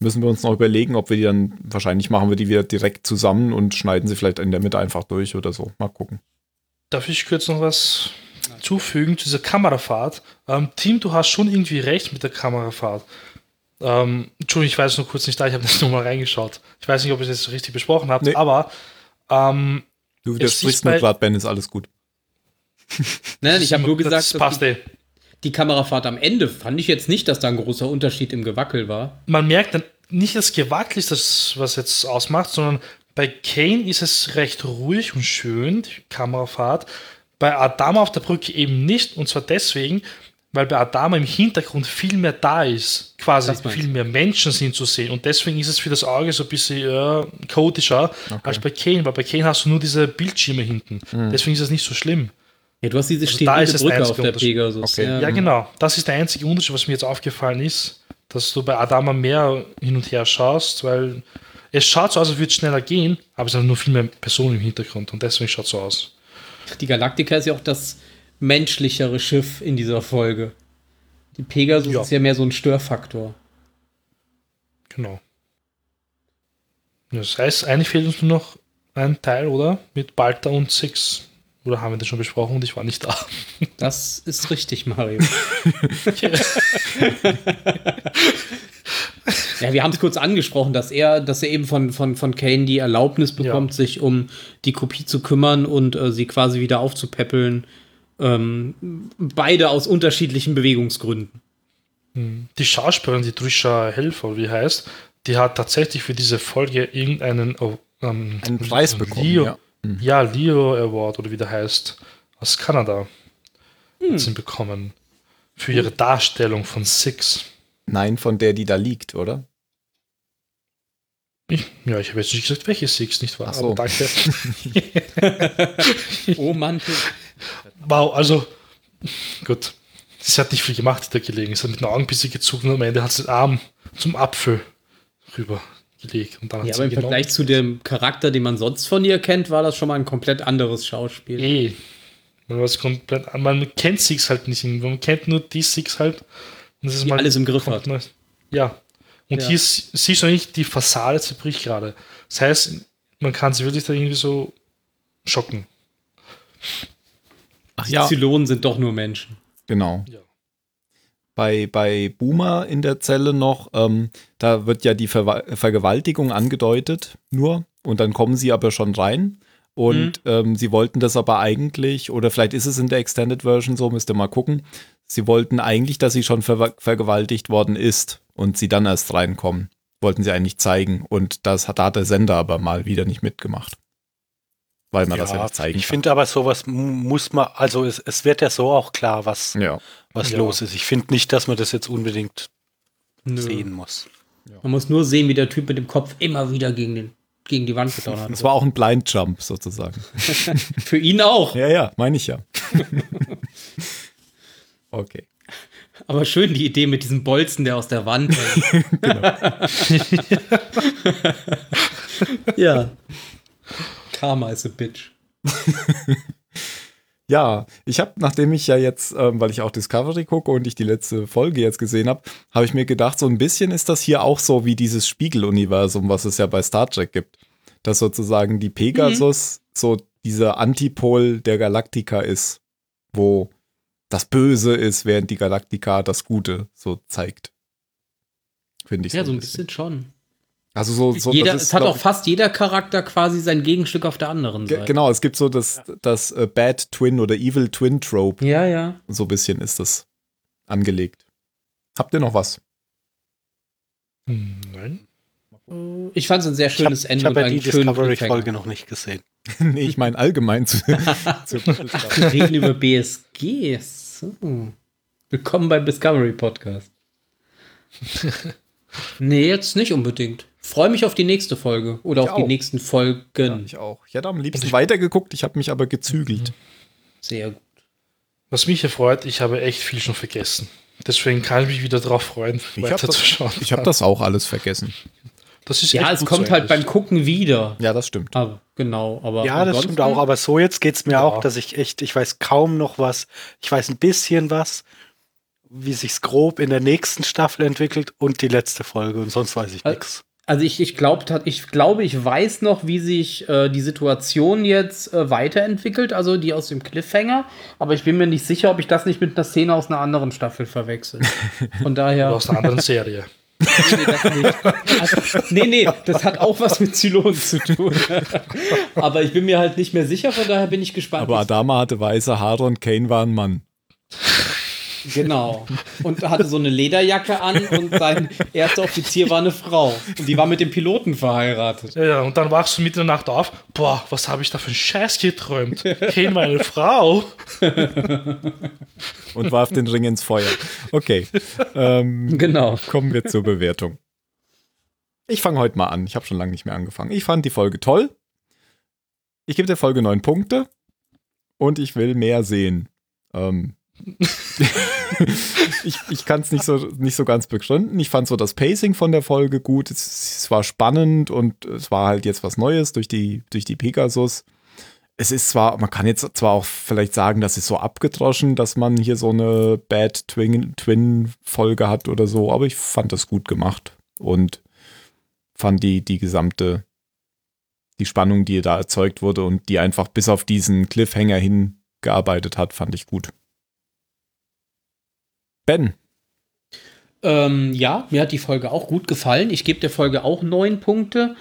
Müssen wir uns noch überlegen, ob wir die dann, wahrscheinlich machen wir die wieder direkt zusammen und schneiden sie vielleicht in der Mitte einfach durch oder so. Mal gucken. Darf ich kurz noch was zufügen zu dieser Kamerafahrt? Ähm, Team, du hast schon irgendwie recht mit der Kamerafahrt. Ähm, Entschuldigung, ich weiß nur kurz nicht da, ich habe das nur mal reingeschaut. Ich weiß nicht, ob ich das richtig besprochen habe, Nee. aber ähm, Du widersprichst bei- gerade, Ben, ist alles gut. Nein, ich habe nur gesagt, das passt die, eh. die Kamerafahrt am Ende fand ich jetzt nicht, dass da ein großer Unterschied im Gewackel war. Man merkt dann nicht das Gewackel ist das, was jetzt ausmacht, sondern bei Kane ist es recht ruhig und schön, die Kamerafahrt. Bei Adama auf der Brücke eben nicht, und zwar deswegen, weil bei Adama im Hintergrund viel mehr da ist. Quasi Das viel mehr Menschen sind zu sehen. Und deswegen ist es für das Auge so ein bisschen äh, chaotischer als bei Kane, weil bei Kane hast du nur diese Bildschirme hinten. Deswegen ist es nicht so schlimm. Ja, du hast diese Also da ist Brücke auf der. Pegasus. Okay. Ja. Ja, genau. Das ist der einzige Unterschied, was mir jetzt aufgefallen ist, dass du bei Adama mehr hin und her schaust, weil es schaut so aus, als würde es schneller gehen, aber es sind nur viel mehr Personen im Hintergrund und deswegen schaut es so aus. Die Galaktika ist ja auch das menschlichere Schiff in dieser Folge. Die Pegasus Ja. ist ja mehr so ein Störfaktor. Genau. Das heißt, eigentlich fehlt uns nur noch ein Teil, oder? Mit Balta und Six. Oder haben wir das schon besprochen und ich war nicht da? Das ist richtig, Mario. ja, wir haben es kurz angesprochen, dass er, dass er eben von, von, von Kane die Erlaubnis bekommt, sich um die Kopie zu kümmern und äh, sie quasi wieder aufzupäppeln. Ähm, beide aus unterschiedlichen Bewegungsgründen. Die Schauspielerin, die Trisha Helfer, wie heißt, die hat tatsächlich für diese Folge irgendeinen oh, ähm, Einen Preis bekommen, Leo, ja. ja. Leo Award oder wie der heißt, aus Kanada hat sie ihn bekommen. Für ihre Darstellung von Six. Nein, von der, die da liegt, oder? Ich, ja, ich habe jetzt nicht gesagt, welche Six, nicht wahr? Ach so. Aber danke. Oh Mann. wow, also gut. Sie hat nicht viel gemacht der Gelegenheit. Sie hat mit den Augen ein bisschen gezogen und am Ende hat sie den Arm zum Apfel rübergelegt. Und dann Ja, aber im ihn Vergleich zu dem Charakter, den man sonst von ihr kennt, war das schon mal ein komplett anderes Schauspiel. Eh. Man, was komplett, an- man kennt Six halt nicht. Man kennt nur die Six halt. Und das ist Die alles im Griff hat. Neues. Ja. Und Ja. hier ist- siehst du nicht, die Fassade zerbricht gerade. Das heißt, man kann sie wirklich da irgendwie so schocken. Ach Die Zylonen sind doch nur Menschen. Genau. Ja. Bei, bei Boomer in der Zelle noch, ähm, da wird ja die Ver Vergewaltigung angedeutet, nur. Und dann kommen sie aber schon rein. Und ähm, sie wollten das aber eigentlich, oder vielleicht ist es in der Extended Version so, müsst ihr mal gucken. Sie wollten eigentlich, dass sie schon ver vergewaltigt worden ist und sie dann erst reinkommen. Wollten sie eigentlich zeigen. Und das hat, da hat der Sender aber mal wieder nicht mitgemacht. Weil man das ja nicht zeigen ich finde aber sowas muss man, also es, es wird ja so auch klar, was, kann. Ja. was Ja. los ist. Ich finde nicht, dass man das jetzt unbedingt Nö. sehen muss. Man muss nur sehen, wie der Typ mit dem Kopf immer wieder gegen, den, gegen die Wand getan hat. Das war auch ein Blind Jump sozusagen. Für ihn auch. Ja, ja, meine ich ja. okay. Aber schön die Idee mit diesem Bolzen, der aus der Wand hängt. ja. Karma is a bitch. Ja, ich habe, nachdem ich ja jetzt, ähm, weil ich auch Discovery gucke und ich die letzte Folge jetzt gesehen habe, habe ich mir gedacht, so ein bisschen ist das hier auch so wie dieses Spiegeluniversum, was es ja bei Star Trek gibt. Dass sozusagen die Pegasus mhm. so dieser Antipol der Galaktika ist, wo das Böse ist, während die Galaktika das Gute so zeigt. Finde ich. Ja, so ein bisschen, bisschen schon. Also so, so jeder, ist, es hat auch fast jeder Charakter quasi sein Gegenstück auf der anderen Seite. Genau, es gibt so das, das uh, Bad Twin oder Evil Twin Trope. Ja, ja. So ein bisschen ist das angelegt. Habt ihr noch was? Nein. Ich fand es ein sehr schönes ich hab, Ende. Ich habe ja die Discovery-Folge noch nicht gesehen. nee, ich meine allgemein zu. zu Ach, wir reden über BSG. So. Willkommen beim Discovery Podcast. nee, jetzt nicht unbedingt. Freue mich auf die nächste Folge oder ich auf auch. die nächsten Folgen. Ja, ich auch. Ich hätte am liebsten weitergeguckt, ich habe mich aber gezügelt. Sehr gut. Was mich erfreut, ich habe echt viel schon vergessen. Deswegen kann ich mich wieder darauf freuen, ich weiterzuschauen. Ich habe das auch alles vergessen. Das ist ja, es kommt so halt beim Gucken wieder. Ja, das stimmt. Aber, genau, aber. Ja, das stimmt auch. Aber so jetzt geht es mir ja. auch, dass ich echt, ich weiß kaum noch was. Ich weiß ein bisschen was, wie sich's grob in der nächsten Staffel entwickelt und die letzte Folge und sonst weiß ich nichts. Also ich, ich, glaub, ich glaube, ich weiß noch, wie sich äh, die Situation jetzt äh, weiterentwickelt, also die aus dem Cliffhanger, aber ich bin mir nicht sicher, ob ich das nicht mit einer Szene aus einer anderen Staffel verwechsel. Von daher. Oder aus einer anderen Serie. Nee, das nicht. Also, nee, nee, das hat auch was mit Zylonen zu tun. Aber ich bin mir halt nicht mehr sicher, von daher bin ich gespannt. Aber Adama hatte weiße Haare und Kane war ein Mann. Genau. Und hatte so eine Lederjacke an und sein erster Offizier war eine Frau. Und die war mit dem Piloten verheiratet. Ja, und dann wachst du mitten in der Nacht auf. Boah, was habe ich da für einen Scheiß geträumt? Kane meine Frau. und warf den Ring ins Feuer. Okay. Ähm, genau. Kommen wir zur Bewertung. Ich fange heute mal an. Ich habe schon lange nicht mehr angefangen. Ich fand die Folge toll. Ich gebe der Folge neun Punkte. Und ich will mehr sehen. Ähm, ich ich kann es nicht so, nicht so ganz begründen. Ich fand so das Pacing von der Folge gut. Es, es, war spannend und es war halt jetzt was Neues durch die, durch die Pegasus. Es ist zwar, man kann jetzt zwar auch vielleicht sagen, das ist so abgedroschen, dass man hier so eine Bad Twin-Folge hat oder so, aber ich fand das gut gemacht und fand die, die gesamte, die Spannung, die da erzeugt wurde und die einfach bis auf diesen Cliffhanger hingearbeitet hat, fand ich gut. Ben. Ähm, ja, mir hat die Folge auch gut gefallen. Ich gebe der Folge auch neun Punkte.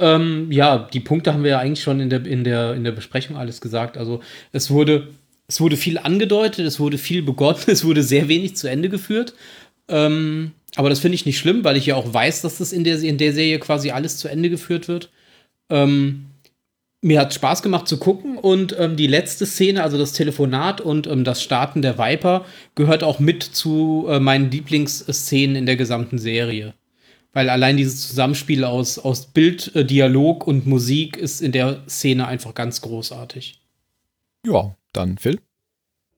Ähm, ja, die Punkte haben wir ja eigentlich schon in der, in, der, in der Besprechung alles gesagt. Also es wurde, es wurde viel angedeutet, es wurde viel begonnen, es wurde sehr wenig zu Ende geführt. Ähm, aber das finde ich nicht schlimm, weil ich ja auch weiß, dass das in der, in der Serie quasi alles zu Ende geführt wird. Ähm, mir hat Spaß gemacht zu gucken und ähm, die letzte Szene, also das Telefonat und ähm, das Starten der Viper, gehört auch mit zu äh, meinen Lieblingsszenen in der gesamten Serie. Weil allein dieses Zusammenspiel aus, aus Bild, äh, Dialog und Musik ist in der Szene einfach ganz großartig. Ja, dann Phil.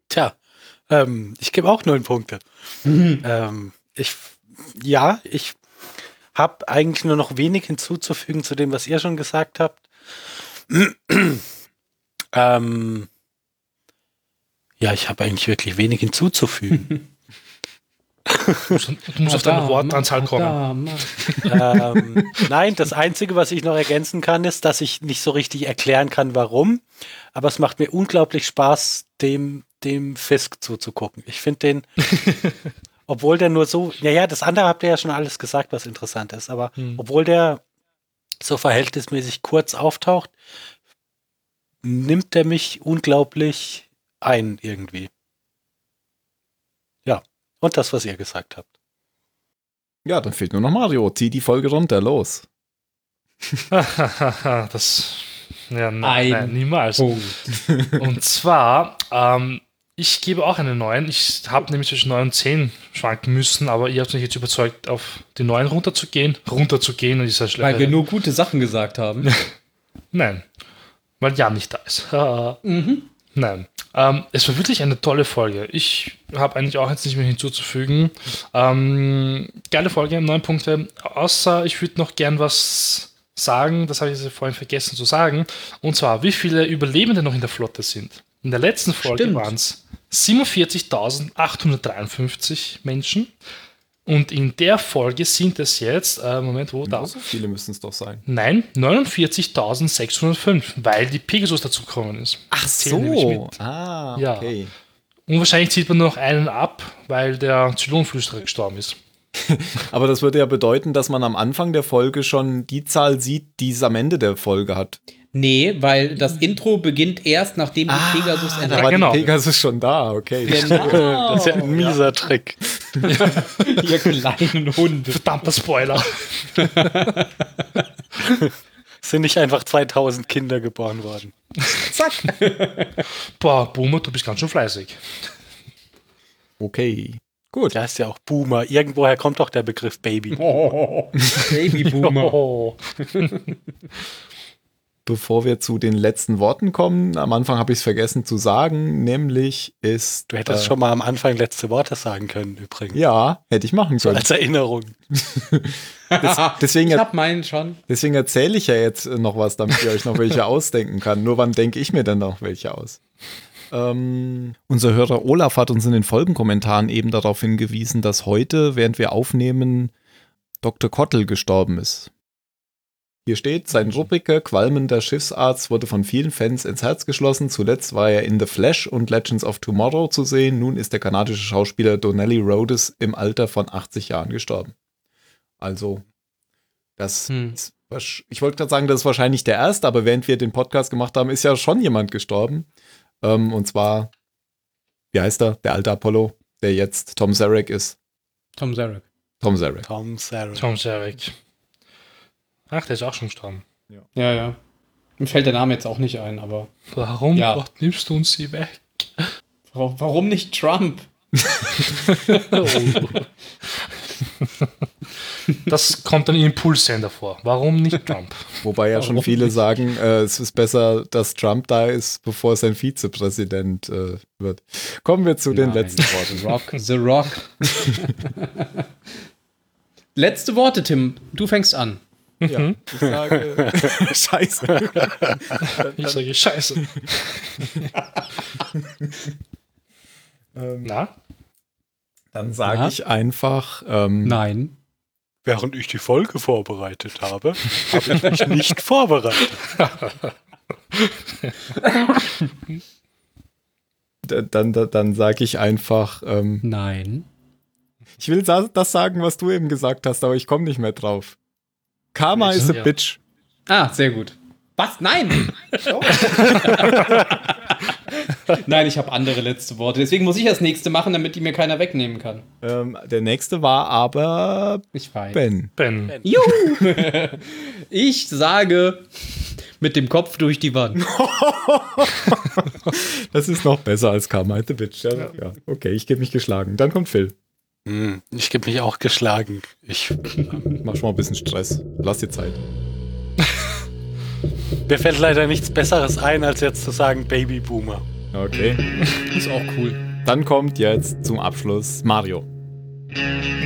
Tja, ähm, ich gebe auch neun Punkte. Mhm. Ähm, ich, ja, ich habe eigentlich nur noch wenig hinzuzufügen zu dem, was ihr schon gesagt habt ähm, ja, ich habe eigentlich wirklich wenig hinzuzufügen. Du musst, du musst auf deine Wortanzahl kommen. ähm, nein, das Einzige, was ich noch ergänzen kann, ist, dass ich nicht so richtig erklären kann, warum. Aber es macht mir unglaublich Spaß, dem, dem Fisk zuzugucken. Ich finde den, obwohl der nur so, ja, ja, das andere habt ihr ja schon alles gesagt, was interessant ist. Aber hm. obwohl der so verhältnismäßig kurz auftaucht, nimmt er mich unglaublich ein irgendwie. Ja, und das, was ihr gesagt habt. Ja, dann fehlt nur noch Mario. Zieh die Folge runter, los. das, ja, nein, nein niemals. Und zwar, ähm, ich gebe auch eine 9. Ich habe nämlich zwischen 9 und 10 schwanken müssen, aber ihr habt mich jetzt überzeugt, auf die 9 runterzugehen. Runterzugehen ist ja schlecht. Weil wir nur gute Sachen gesagt haben. Nein, weil Jan nicht da ist. mhm. Nein. Ähm, es war wirklich eine tolle Folge. Ich habe eigentlich auch jetzt nicht mehr hinzuzufügen. Ähm, geile Folge, neun Punkte. Außer ich würde noch gern was sagen, das habe ich vorhin vergessen zu sagen. Und zwar, wie viele Überlebende noch in der Flotte sind. In der letzten Folge waren es 47.853 Menschen. Und in der Folge sind es jetzt, äh, Moment, wo da? So viele müssen es doch sein. Nein, 49.605, weil die Pegasus dazugekommen ist. Ach mit. Ah, Ja. okay. Und wahrscheinlich zieht man nur noch einen ab, weil der Zylonflüsterer gestorben ist. Aber das würde ja bedeuten, dass man am Anfang der Folge schon die Zahl sieht, die es am Ende der Folge hat. Nee, weil das Intro beginnt erst, nachdem die Pegasus da entdeckt war genau. Pegasus schon da, okay. Genau. Das ist ja ein mieser Trick. Ihr kleinen Hunde. Verdammter Spoiler. Es sind nicht einfach 2000 Kinder geboren worden. Zack. Boah, Boomer, du bist ganz schön fleißig. Okay. Gut. Der heißt ja auch Boomer. Irgendwoher kommt doch der Begriff Baby. Oh, Babyboomer. Oh. Bevor wir zu den letzten Worten kommen, am Anfang habe ich es vergessen zu sagen, nämlich ist. Du hättest äh, schon mal am Anfang letzte Worte sagen können, übrigens. Ja, hätte ich machen können. Als Erinnerung. deswegen ich hab meinen schon. deswegen erzähle ich ja jetzt noch was, damit ihr euch noch welche ausdenken kann. Nur wann denke ich mir denn noch welche aus? Ähm, unser Hörer Olaf hat uns in den Folgenkommentaren eben darauf hingewiesen, dass heute, während wir aufnehmen, Dr. Kottel gestorben ist. Hier steht, sein ruppiger, qualmender Schiffsarzt wurde von vielen Fans ins Herz geschlossen. Zuletzt war er in The Flash und Legends of Tomorrow zu sehen. Nun ist der kanadische Schauspieler Donnelly Rhodes im Alter von 80 Jahren gestorben. Also, das Hm. ist, ich wollte gerade sagen, das ist wahrscheinlich der erste, aber während wir den Podcast gemacht haben, ist ja schon jemand gestorben. Ähm, und zwar, wie heißt er? Der alte Apollo, der jetzt Tom Zarek ist. Tom Zarek. Tom Zarek. Tom Sarah. Tom Zarek. Ach, der ist auch schon gestorben. Ja, ja. Mir fällt der Name jetzt auch nicht ein, aber Warum Ja. Gott, nimmst du uns sie weg? wa- warum nicht Trump? Das kommt dann im Impulssender vor. Warum nicht Trump? Wobei ja schon Warum viele nicht? sagen, äh, es ist besser, dass Trump da ist, bevor sein Vizepräsident äh, wird. Kommen wir zu den Nein, letzten Worten. The Rock. The Rock. Letzte Worte, Tim. Du fängst an. Ja, ich sage, scheiße. Ich sage Scheiße. Na? Dann sage ich einfach, ähm, Nein. Während ich die Folge vorbereitet habe, habe ich mich nicht vorbereitet. dann, dann, dann sage ich einfach, ähm, Nein. ich will das sagen, was du eben gesagt hast, aber ich komme nicht mehr drauf. Karma is a Ja. bitch. Ah, sehr gut. Was? Nein! Nein, ich habe andere letzte Worte. Deswegen muss ich das nächste machen, damit die mir keiner wegnehmen kann. Ähm, der nächste war aber Ich weiß. Ben. Ben. Juhu! Ich sage mit dem Kopf durch die Wand. Das ist noch besser als Karma is a bitch. Ja, ja. Okay, ich gebe mich geschlagen. Dann kommt Phil. Hm, ich gebe mich auch geschlagen. Ich, Mach schon mal ein bisschen Stress. Lass dir Zeit. mir fällt leider nichts Besseres ein, als jetzt zu sagen Babyboomer. Okay. Ist auch cool. Dann kommt jetzt zum Abschluss Mario.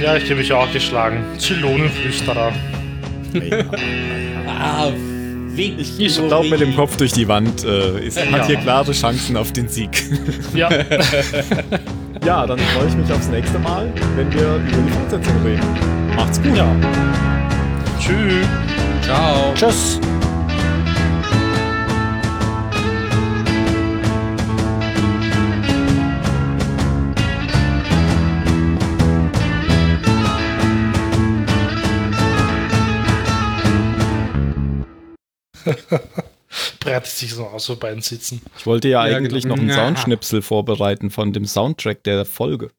Ja, ich habe mich auch geschlagen. Zylonenflüsterer. Ah, Weg. Ich glaube, mit dem Kopf durch die Wand äh, ist, hat Ja. hier klare Chancen auf den Sieg. Ja. ja, dann freue ich mich aufs nächste Mal, wenn wir über die Fortsetzung reden. Macht's gut. ja. Tschüss. Ciao. Tschüss. Breitet sich so aus, so beiden sitzen. Ich wollte ja, Ja, eigentlich genau. noch einen Ja. Soundschnipsel vorbereiten von dem Soundtrack der Folge.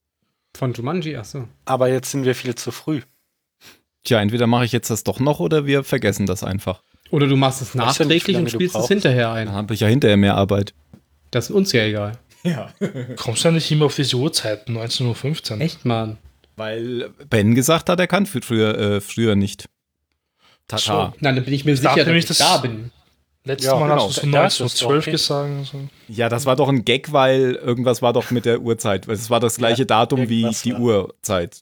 Von Jumanji, achso. Aber jetzt sind wir viel zu früh. Tja, entweder mache ich jetzt das doch noch oder wir vergessen das einfach. Oder du machst es nachträglich und spielst es hinterher Dann ein. habe ich ja hinterher mehr Arbeit. Das ist uns ja egal. Kommst du ja nicht immer auf diese Uhrzeiten, 19.15 Uhr? Echt, Mann. Weil Ben gesagt hat, er kann für früher, äh, früher nicht. Tata. So. Na, dann bin ich mir dachte sicher, dass ich das- da bin. Letztes Ja, Mal genau. hast du so Ja, das ist 19.12 okay. gesagt. So. Ja, das war doch ein Gag, weil irgendwas war doch mit der Uhrzeit. Es war das gleiche Datum wie die war- Uhrzeit.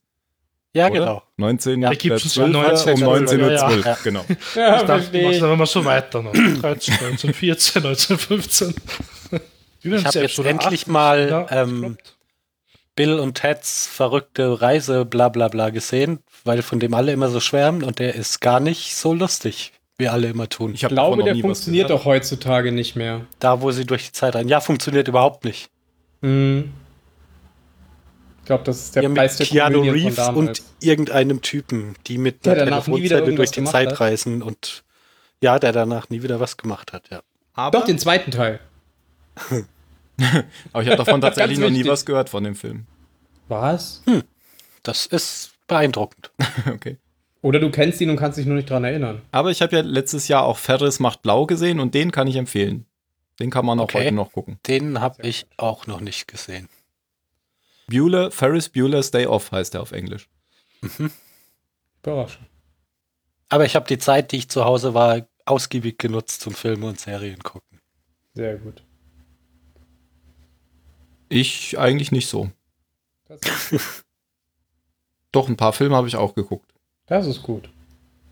Ja, Oder? genau. 19. Ja, 12. 19, um 19.12 Uhr, ja, ja. genau. Ja, Ich dachte, du machst dann immer so weiter noch. 13, 19, 14, 19, 15. Ich habe jetzt endlich mal ähm, Bill und Teds verrückte Reise bla bla bla gesehen, weil von dem alle immer so schwärmen und der ist gar nicht so lustig, wie alle immer tun. Ich glaube, der funktioniert doch heutzutage nicht mehr. Da, wo sie durch die Zeit rein. Ja, funktioniert überhaupt nicht. Hm. Ich glaube, das ist der ja, Preis der Keanu Reeves und irgendeinem Typen, die mit der Telefonzelle durch die Zeit hat. reisen und ja, der danach nie wieder was gemacht hat, ja. Aber Doch, den zweiten Teil. Aber ich habe davon tatsächlich noch nie was gehört von dem Film. Was? Hm. Das ist beeindruckend. okay. Oder du kennst ihn und kannst dich nur nicht dran erinnern. Aber ich habe ja letztes Jahr auch Ferris macht blau gesehen und den kann ich empfehlen. Den kann man auch okay. heute noch gucken. Den habe ich auch noch nicht gesehen. Bueller, Ferris Bueller's Day Off heißt er auf Englisch. Mhm. Überraschend. Aber ich habe die Zeit, die ich zu Hause war, ausgiebig genutzt zum Filme und Serien gucken. Sehr gut. Ich eigentlich nicht so. Doch, ein paar Filme habe ich auch geguckt. Das ist gut.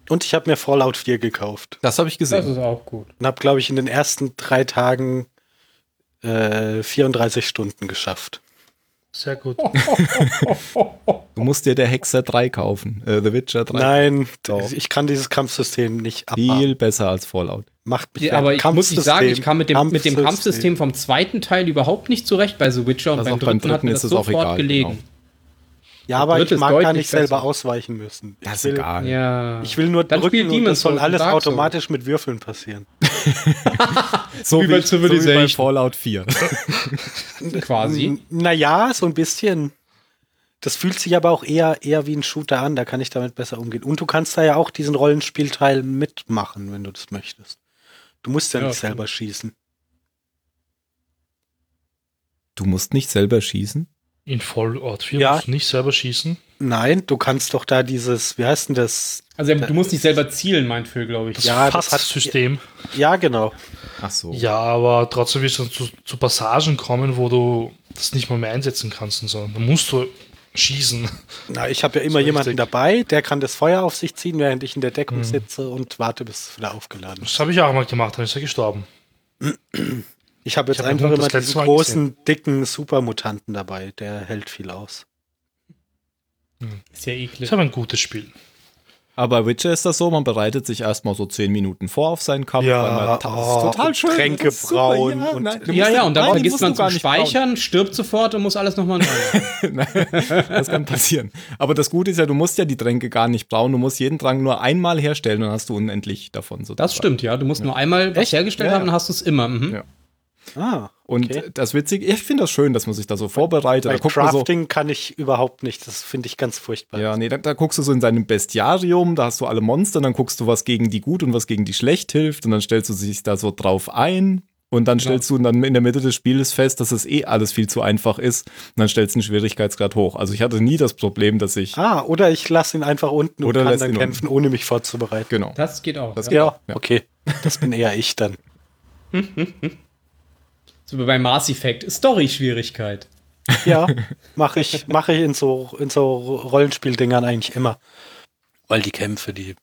Und ich habe mir Fallout 4 gekauft. Das habe ich gesehen. Das ist auch gut. Und habe, glaube ich, in den ersten drei Tagen äh, 34 Stunden geschafft. Sehr gut. du musst dir der Hexer 3 kaufen. Äh, The Witcher 3. Nein, Doch. ich kann dieses Kampfsystem nicht abhaben. Viel besser als Fallout. Macht mich ja, aber ich muss nicht sagen, ich kam mit dem, Kampfsystem. mit dem Kampfsystem vom zweiten Teil überhaupt nicht zurecht bei The Witcher und also beim, dritten, beim dritten ist es auch egal. Gelegen. Genau. Ja, aber ich mag gar nicht selber besser. ausweichen müssen. Das ist will, egal. Ja. Ich will nur Dann drücken und das soll alles automatisch mit Würfeln passieren. so, wie, bei Civilization. So wie bei Fallout 4. Quasi. Naja, so ein bisschen. Das fühlt sich aber auch eher, eher wie ein Shooter an, da kann ich damit besser umgehen. Und du kannst da ja auch diesen Rollenspielteil mitmachen, wenn du das möchtest. Du musst ja, ja nicht selber schießen. Du musst nicht selber schießen? In Fallout 4 ja. musst du nicht selber schießen? Nein, du kannst doch da dieses, wie heißt denn das? Also du musst nicht selber zielen, meint Phil, glaube ich. Das ja, das hat System. Ja, genau. Ach so. Ja, aber trotzdem wirst du zu, zu, Passagen kommen, wo du das nicht mal mehr einsetzen kannst und so. Da musst du schießen. Na, ich habe ja immer jemanden dabei, der kann das Feuer auf sich ziehen, während ich in der Deckung mhm. sitze und warte, bis es wieder aufgeladen ist. Das habe ich auch mal gemacht, dann ist er gestorben. Ich habe jetzt ich hab einfach immer diesen großen, dicken Supermutanten dabei. Der hält viel aus. Hm. Ist ja eklig. Ist aber ein gutes Spiel. Aber bei Witcher ist das so, man bereitet sich erstmal so zehn Minuten vor auf seinen Kampf. Ja, das oh, ist total schön. Tränke brauen. Ja, und nein, ja, ja, und dann vergisst man zu speichern, brauen. stirbt sofort und muss alles nochmal neu. das kann passieren. Aber das Gute ist ja, du musst ja die Tränke gar nicht brauen. Du musst jeden Trank nur einmal herstellen, dann hast du unendlich davon. Sozusagen. Das stimmt, ja. Du musst ja. nur einmal was hergestellt haben, dann hast du es immer. Mhm. Ja. Ah, und das Witzige, ich finde das schön, dass man sich da so vorbereitet. Bei da Crafting so, kann ich überhaupt nicht. Das finde ich ganz furchtbar. Ja, nee, da, da, guckst du so in seinem Bestiarium, da hast du alle Monster, dann guckst du, was gegen die gut und was gegen die schlecht hilft und dann stellst du sich da so drauf ein. Und dann stellst ja. du dann in der Mitte des Spiels fest, dass es eh alles viel zu einfach ist. Und dann stellst du den Schwierigkeitsgrad hoch. Also ich hatte nie das Problem, dass ich. Ah, oder ich lasse ihn einfach unten oder und kann dann kämpfen, unten. ohne mich vorzubereiten. Genau. Das geht auch. Das ja, geht auch. ja. okay. Das bin eher ich dann. So wie bei Mass Effect. Story-Schwierigkeit. Ja, mache ich, mach ich in so, in so Rollenspieldingern eigentlich immer. Weil die Kämpfe, die,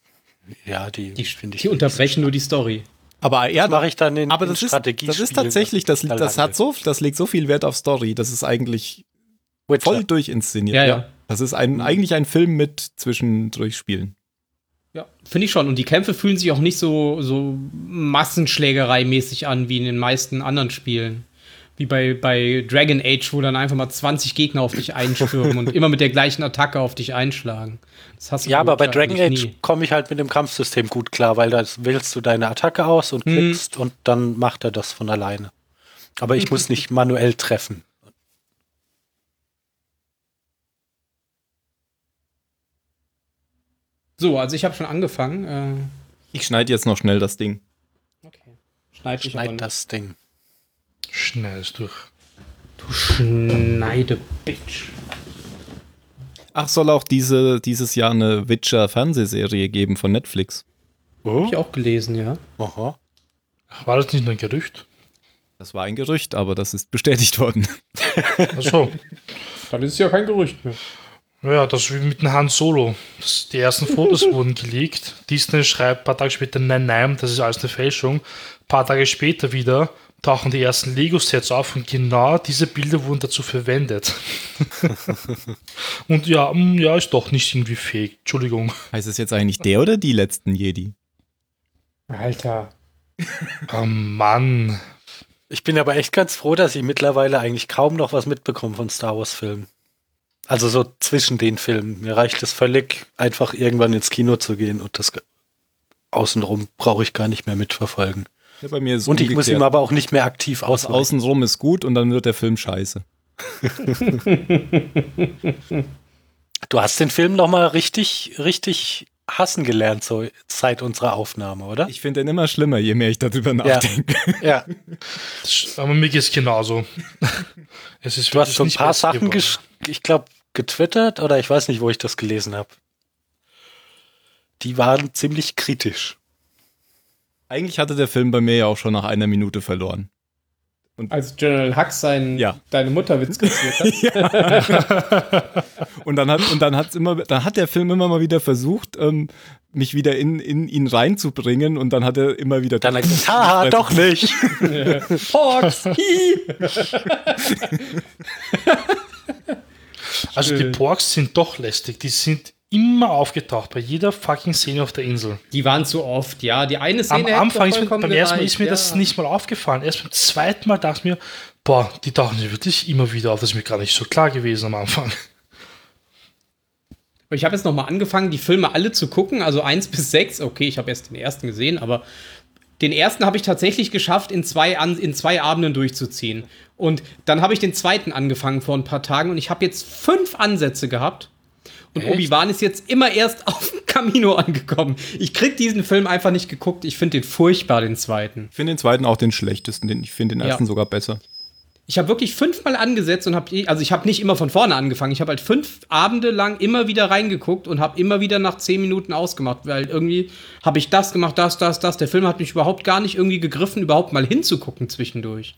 ja, die, die finde ich. Die unterbrechen nur die Story. Aber ja, mache ich dann in, aber das in ist, das ist tatsächlich, das, das hat so, das legt so viel Wert auf Story. Das ist eigentlich Witcher. voll durchinszeniert. Ja, ja. Das ist ein, eigentlich ein Film mit zwischendurch Spielen. Ja, finde ich schon. Und die Kämpfe fühlen sich auch nicht so, so Massenschlägerei-mäßig an wie in den meisten anderen Spielen. Wie bei, bei Dragon Age, wo dann einfach mal 20 Gegner auf dich einstürmen und immer mit der gleichen Attacke auf dich einschlagen. ja, aber bei Dragon Age komme ich halt mit dem Kampfsystem gut klar, weil da wählst du deine Attacke aus und hm. klickst hm. und dann macht er das von alleine. Aber ich muss nicht manuell treffen. So, also ich habe schon angefangen. Äh ich schneide jetzt noch schnell das Ding. Okay. Schneid, Schneid das Ding. Schnell ist durch. Du schneide Bitch. Ach, soll auch diese, dieses Jahr eine Witcher-Fernsehserie geben von Netflix? Oh. Hab ich auch gelesen, ja. Aha. Ach, war das nicht nur ein Gerücht? Das war ein Gerücht, aber das ist bestätigt worden. Ach so. Dann ist es ja kein Gerücht mehr. Ja, das ist wie mit dem Han Solo. Die ersten Fotos wurden geleakt. Disney schreibt ein paar Tage später, nein, nein, das ist alles eine Fälschung. Ein paar Tage später wieder tauchen die ersten Lego-Sets auf und genau diese Bilder wurden dazu verwendet. und ja, mm, ja, ist doch nicht irgendwie fake. Entschuldigung. Heißt es jetzt eigentlich der oder die letzten Jedi? Alter. Oh Mann. Ich bin aber echt ganz froh, dass ich mittlerweile eigentlich kaum noch was mitbekomme von Star Wars-Filmen. Also so zwischen den Filmen. Mir reicht es völlig, einfach irgendwann ins Kino zu gehen und das außenrum brauche ich gar nicht mehr mitverfolgen. Ja, bei mir ist Und ich muss ihm aber auch nicht mehr aktiv ausweichen. außenrum ist gut und dann wird der Film scheiße. Du hast den Film noch mal richtig, richtig hassen gelernt, so seit unserer Aufnahme, oder? Ich finde den immer schlimmer, je mehr ich darüber nachdenke. Ja, Das- Aber mir geht es genauso. Es ist du hast so ein paar Sachen, ich glaube, getwittert oder ich weiß nicht, wo ich das gelesen habe. Die waren ziemlich kritisch. Eigentlich hatte der Film bei mir ja auch schon nach einer Minute verloren. Als General Hux seinen Ja. deine Mutterwitz kassiert hat. Und dann hat und dann hat's immer, dann hat der Film immer mal wieder versucht, ähm, mich wieder in, in ihn reinzubringen und dann hat er immer wieder Dann hat er gesagt, haha, doch nicht. Hawks! Also die. Porks sind doch lästig. Die sind immer aufgetaucht bei jeder fucking Szene auf der Insel. Die waren zu oft, ja. Die eine Szene Am Anfang ist mir, beim ersten Mal ist mir ja. das nicht mal aufgefallen. Erst beim zweiten Mal dachte ich mir, boah, die tauchen ja wirklich immer wieder auf. Das ist mir gar nicht so klar gewesen am Anfang. Ich habe jetzt noch mal angefangen, die Filme alle zu gucken, also eins bis sechs. Okay, ich habe erst den ersten gesehen, aber den ersten habe ich tatsächlich geschafft, in zwei, An in zwei Abenden durchzuziehen. Und dann habe ich den zweiten angefangen vor ein paar Tagen und ich habe jetzt fünf Ansätze gehabt. Und? Obi-Wan ist jetzt immer erst auf dem Camino angekommen. Ich krieg diesen Film einfach nicht geguckt. Ich finde den furchtbar, den zweiten. Ich finde den zweiten auch den schlechtesten, den ich finde den Ja. ersten sogar besser. Ich habe wirklich fünfmal angesetzt und habe, also ich habe nicht immer von vorne angefangen. Ich habe halt fünf Abende lang immer wieder reingeguckt und habe immer wieder nach zehn Minuten ausgemacht, weil irgendwie habe ich das gemacht, das, das, das. Der Film hat mich überhaupt gar nicht irgendwie gegriffen, überhaupt mal hinzugucken zwischendurch.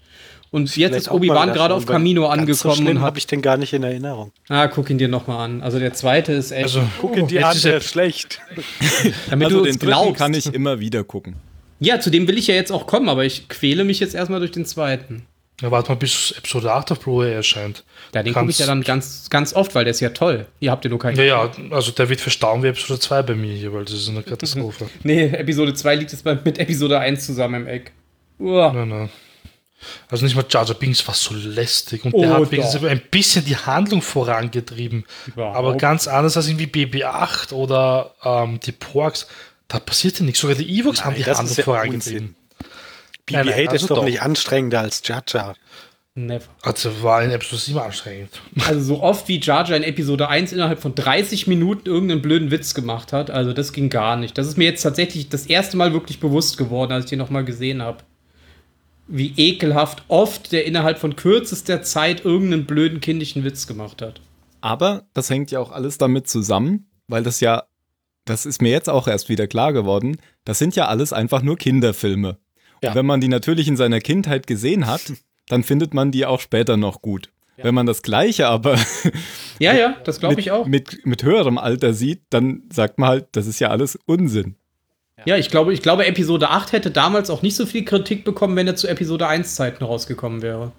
Und jetzt Vielleicht ist Obi-Wan gerade auf Camino ganz so angekommen und habe ich den gar nicht in Erinnerung. Ah, guck ihn dir noch mal an. Also der zweite ist echt. Also, Guck in die jetzt an, ist der er- ist schlecht. damit Also du den glaubst. kann ich immer wieder gucken. Ja, zu dem will ich ja jetzt auch kommen, aber ich quäle mich jetzt erstmal durch den zweiten. Ja, warte mal, bis Episode 8 auf Blu-ray erscheint. Ja, den gucke ich ja dann ganz, ganz oft, weil der ist ja toll. Ihr habt ja nur keinen. Ja, ja, also der wird verstauen wie Episode 2 bei mir hier, weil das ist eine Katastrophe. nee, Episode 2 liegt jetzt mit Episode 1 zusammen im Eck. Uah. Nein, nein. Also nicht mal Jar Jar Binks war so lästig und oh, der hat ein bisschen die Handlung vorangetrieben. Wow. Aber ganz anders als irgendwie BB-8 oder ähm, die Porks. Da passierte nichts. Sogar die Ewoks haben die Handlung vorangetrieben. BB-8 nein, nein, ist, also ist doch, doch nicht anstrengender als Jar Jar. Never. Also war in Episode 7 anstrengend. Also so oft wie Jar Jar in Episode 1 innerhalb von 30 Minuten irgendeinen blöden Witz gemacht hat, also das ging gar nicht. Das ist mir jetzt tatsächlich das erste Mal wirklich bewusst geworden, als ich den nochmal gesehen habe. Wie ekelhaft oft der innerhalb von kürzester Zeit irgendeinen blöden kindischen Witz gemacht hat. Aber das hängt ja auch alles damit zusammen, weil das ja, das ist mir jetzt auch erst wieder klar geworden, das sind ja alles einfach nur Kinderfilme. Ja. Wenn man die natürlich in seiner Kindheit gesehen hat, dann findet man die auch später noch gut. Wenn man das Gleiche aber Ja, ja, das glaube mit, ich auch. mit, mit höherem Alter sieht, dann sagt man halt, das ist ja alles Unsinn. Ja, ich glaube, ich glaube, Episode 8 hätte damals auch nicht so viel Kritik bekommen, wenn er zu Episode 1 Zeiten rausgekommen wäre.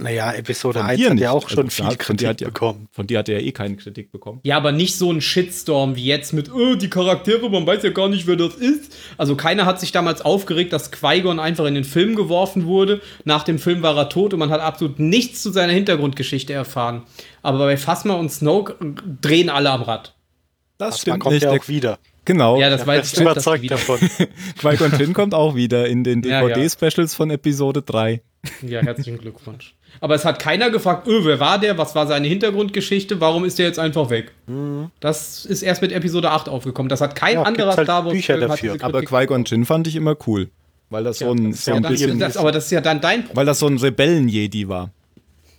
Naja, Episode Von 1 dir hat nicht. ja auch schon Also, viel von dir Kritik hat ja- bekommen. Von dir hat er ja eh keine Kritik bekommen. Ja, aber nicht so ein Shitstorm wie jetzt mit, oh, die Charaktere, man weiß ja gar nicht, wer das ist. Also keiner hat sich damals aufgeregt, dass Qui-Gon einfach in den Film geworfen wurde. Nach dem Film war er tot und man hat absolut nichts zu seiner Hintergrundgeschichte erfahren. Aber bei Phasma und Snoke drehen alle am Rad. Das Man kommt ja Der- auch wieder. Genau. Ja, das Ich weiß bin ich die überzeugt wieder- davon. Qui-Gon Jinn kommt auch wieder in den Ja, ja. DVD-Specials von Episode 3. Ja, herzlichen Glückwunsch. Aber es hat keiner gefragt, öh, wer war der, was war seine Hintergrundgeschichte, warum ist der jetzt einfach weg? Das ist erst mit Episode 8 aufgekommen. Das hat kein Ja, anderer halt Star Wars Bücher Film hat dafür. Aber Qui-Gon Jinn fand ich immer cool. Weil das so ein, Das so ja ein dann, bisschen, das, aber das ist ja dann dein Problem. weil das so ein Rebellen-Jedi war.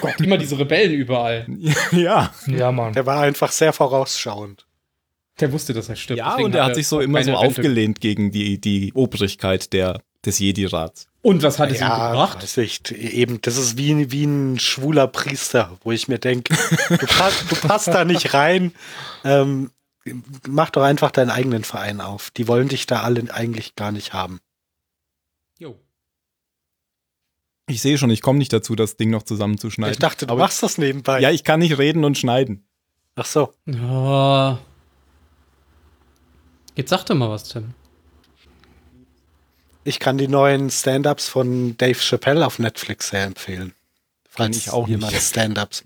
Gott, immer diese Rebellen überall. ja. Ja, Mann. Der war einfach sehr vorausschauend. Der wusste, dass er stirbt. Ja, deswegen und er hat sich so immer so Rente. aufgelehnt gegen die, die Obrigkeit der, des Jedi-Rats. Und was hat es ihm Ja, gebracht? weiß ich, eben, das ist wie, wie ein schwuler Priester, wo ich mir denke, du, pass, du passt da nicht rein. Ähm, mach doch einfach deinen eigenen Verein auf. Die wollen dich da alle eigentlich gar nicht haben. Jo. Ich sehe schon, ich komme nicht dazu, das Ding noch zusammenzuschneiden. Ich dachte, du Aber- machst das nebenbei. Ja, ich kann nicht reden und schneiden. Ach so. Ja. Jetzt sag doch mal was, Tim. Ich kann die neuen Stand-Ups von Dave Chappelle auf Netflix sehr empfehlen. Falls ich auch jemand nicht. Stand-Ups.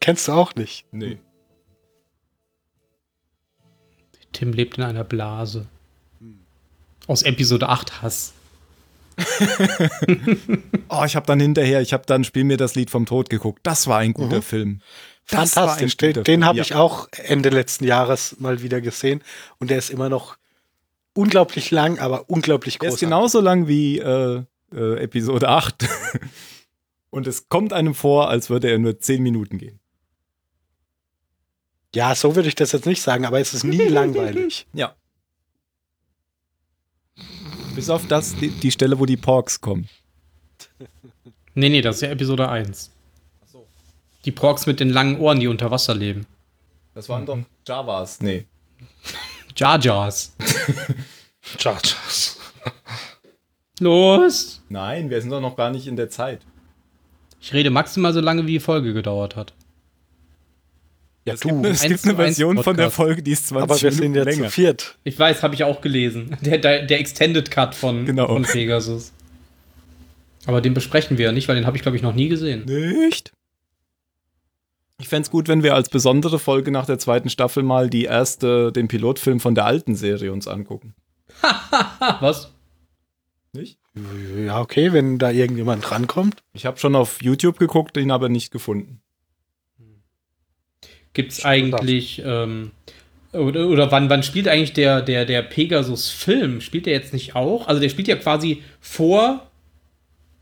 Kennst du auch nicht? Nee. Tim lebt in einer Blase. Aus Episode 8 Hass. Oh, ich habe dann hinterher, ich habe dann Spiel mir das Lied vom Tod geguckt. Das war ein guter Mhm. Film. Das war ein Fantastisch. guter Den, den habe Ja. ich auch Ende letzten Jahres mal wieder gesehen. Und der ist immer noch unglaublich lang, aber unglaublich groß. ist genauso lang wie äh, äh, Episode 8. Und es kommt einem vor, als würde er nur 10 Minuten gehen. Ja, so würde ich das jetzt nicht sagen, aber es ist nie langweilig. Ja. Bis auf das, die, die Stelle, wo die Porks kommen. Nee, nee, das ist ja Episode 1. Die Porks mit den langen Ohren, die unter Wasser leben. Das waren doch Javas. Nee. Jar Jars. Jar Jars. Los! Nein, wir sind doch noch gar nicht in der Zeit. Ich rede maximal so lange, wie die Folge gedauert hat. Ja, Es gibt, du. eine- es gibt eine Version von der. Folge, die ist 20 Aber wir sind ja länger. zu viert. Ich weiß, habe ich auch gelesen. Der, der, der Extended Cut von, Genau. von Pegasus. Aber den besprechen wir ja nicht, weil den habe ich, glaube ich, noch nie gesehen. Nicht? Ich fände es gut, wenn wir als besondere Folge nach der zweiten Staffel mal die erste, den Pilotfilm von der alten Serie uns angucken. Was? Nicht? Ja, okay, wenn da irgendjemand rankommt. Ich habe schon auf YouTube geguckt, ihn aber nicht gefunden. Gibt es eigentlich, ähm, oder, oder wann, wann spielt eigentlich der, der, der Pegasus-Film? Spielt der jetzt nicht auch? Also der spielt ja quasi vor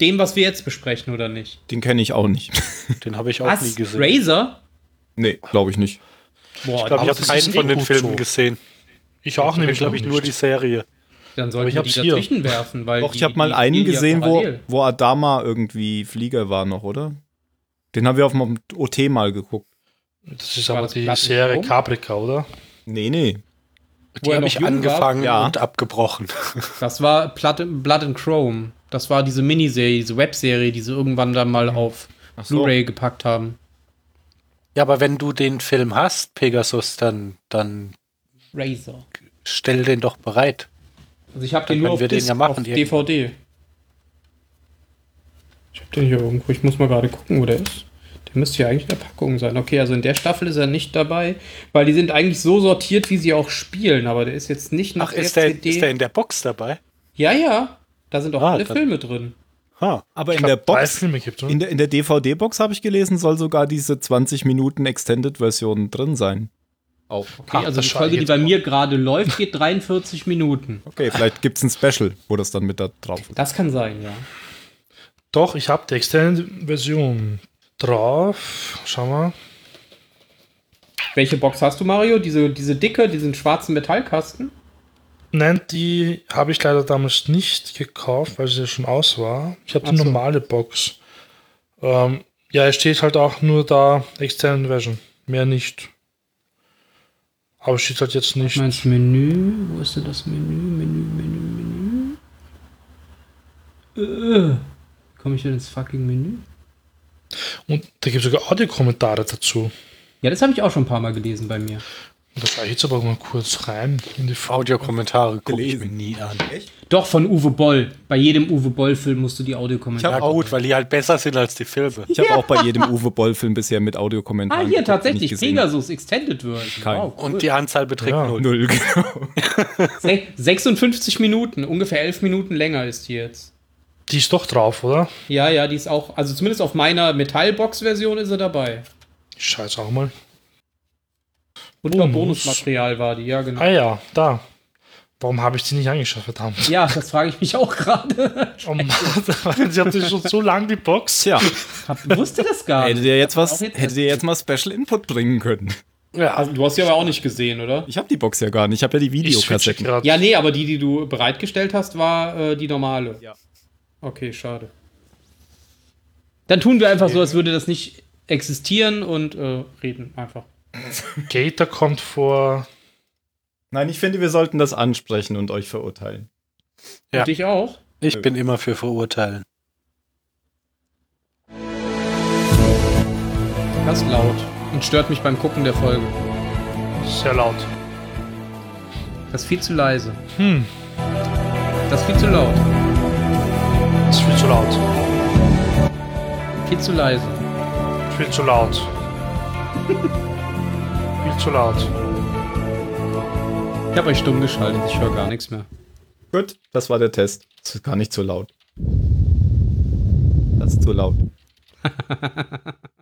dem, was wir jetzt besprechen, oder nicht? Den kenne ich auch nicht. Den habe ich auch nie Was? gesehen. Razor? nee, glaube ich nicht. Boah, Ich habe das ist keinen von den Filmen gesehen. Ich auch Ich nämlich, glaube ich, nur die Serie. dann aber sollten ich die hier. dazwischen werfen, weil Doch, die, ich habe mal einen gesehen, wo, wo Adama irgendwie Flieger war noch, oder? Den haben wir auf dem OT mal geguckt. Das ist War aber das die Serie? Caprica, oder? Nee, nee. Wo Die habe ich jung war? angefangen Ja. und abgebrochen. Das war Blood, Blood and Chrome. Das war diese Miniserie, diese Webserie, die sie irgendwann dann mal auf Ach so. Blu-ray gepackt haben. Ja, aber wenn du den Film hast, Pegasus, dann, dann Razor. stell den doch bereit. Also ich habe den nur auf, wir den Disc, ja machen, auf. DVD. Ich habe den hier irgendwo. Ich muss mal gerade gucken, wo der ist. Der müsste ja eigentlich in der Packung sein. Okay, also in der Staffel ist er nicht dabei, weil die sind eigentlich so sortiert, wie sie auch spielen, aber der ist jetzt nicht nach Ach, ist der, CD. ist der in der Box dabei? ja, ja. Da sind auch Ah, alle dann- Filme drin. Ha. Aber in der glaub, drei Box, Filme gibt, in der, in der DVD-Box habe ich gelesen, soll sogar diese 20 Minuten Extended-Version drin sein. Auch. Okay, Ach, also die Folge, die bei mal. mir gerade läuft, geht 43 Minuten. Okay, vielleicht gibt es ein Special, wo das dann mit da drauf ist. Das kann sein, ja. Doch, ich habe die Extended-Version drauf. Schau mal. Welche Box hast du, Mario? Diese, diese dicke, diesen schwarzen Metallkasten? Nein, die habe ich leider damals nicht gekauft, weil sie ja schon aus war. Ich habe die so. normale Box. Ähm, ja, es steht halt auch nur da Extended Version. Mehr nicht. Aber es steht halt jetzt nicht. Meinst Menü? Wo ist denn das Menü? Menü, Menü, Menü. Äh, komme ich denn ins fucking Menü? Und da gibt es sogar Audiokommentare dazu. Ja, das habe ich auch schon ein paar Mal gelesen bei mir. Und da schaue ich jetzt aber mal kurz rein in die. Audiokommentare gucke ich mir Gelesen. nie an. Doch, von Uwe Boll. Bei jedem Uwe Boll-Film musst du die Audiokommentare. Ich Ja hab auch- gut, weil die halt besser sind als die Filme. Ich habe auch bei jedem Uwe Boll-Film bisher mit Audiokommentaren. Ah, hier geguckt, tatsächlich. Pegasus Extended Version. Kein. Wow, cool. Und die Anzahl beträgt Ja. null. Null, genau. Se- 56 Minuten, ungefähr 11 Minuten länger ist die jetzt. Die ist doch drauf, oder? Ja, ja, die ist auch, also zumindest auf meiner Metallbox-Version ist sie dabei. Jetzt auch mal. Und Bonus. Bonusmaterial war die, ja, genau. Ah ja, da. Warum habe ich die nicht angeschaut, verdammt? Ja, das frage ich mich auch gerade. Oh Mann, sie hatte schon so lange die Box. Tja, Hab- Wusste das gar hättet nicht. ihr jetzt was, hättet ihr jetzt mal Special Input bringen können. Ja, Also, du hast sie aber auch nicht gesehen, oder? Ich habe die Box ja gar nicht. Ich habe ja die Videokassetten. gerade. Ja, nee, aber die, die du bereitgestellt hast, war äh, die normale. Ja. Okay, schade. Dann tun wir einfach so, als würde das nicht existieren und äh, reden einfach. Gator kommt vor. Nein, ich finde, wir sollten das ansprechen und euch verurteilen. Ja. Und dich auch? Ich bin immer für verurteilen. Ganz laut und stört mich beim Gucken der Folge. Sehr laut. Das ist viel zu leise. Hm. Das ist viel zu laut das ist viel zu laut. Viel zu leise. Viel zu laut. viel zu laut. Ich habe euch stumm geschaltet, ich höre gar nichts mehr. Gut, das war der Test. Das ist gar nicht zu laut. Das ist zu laut.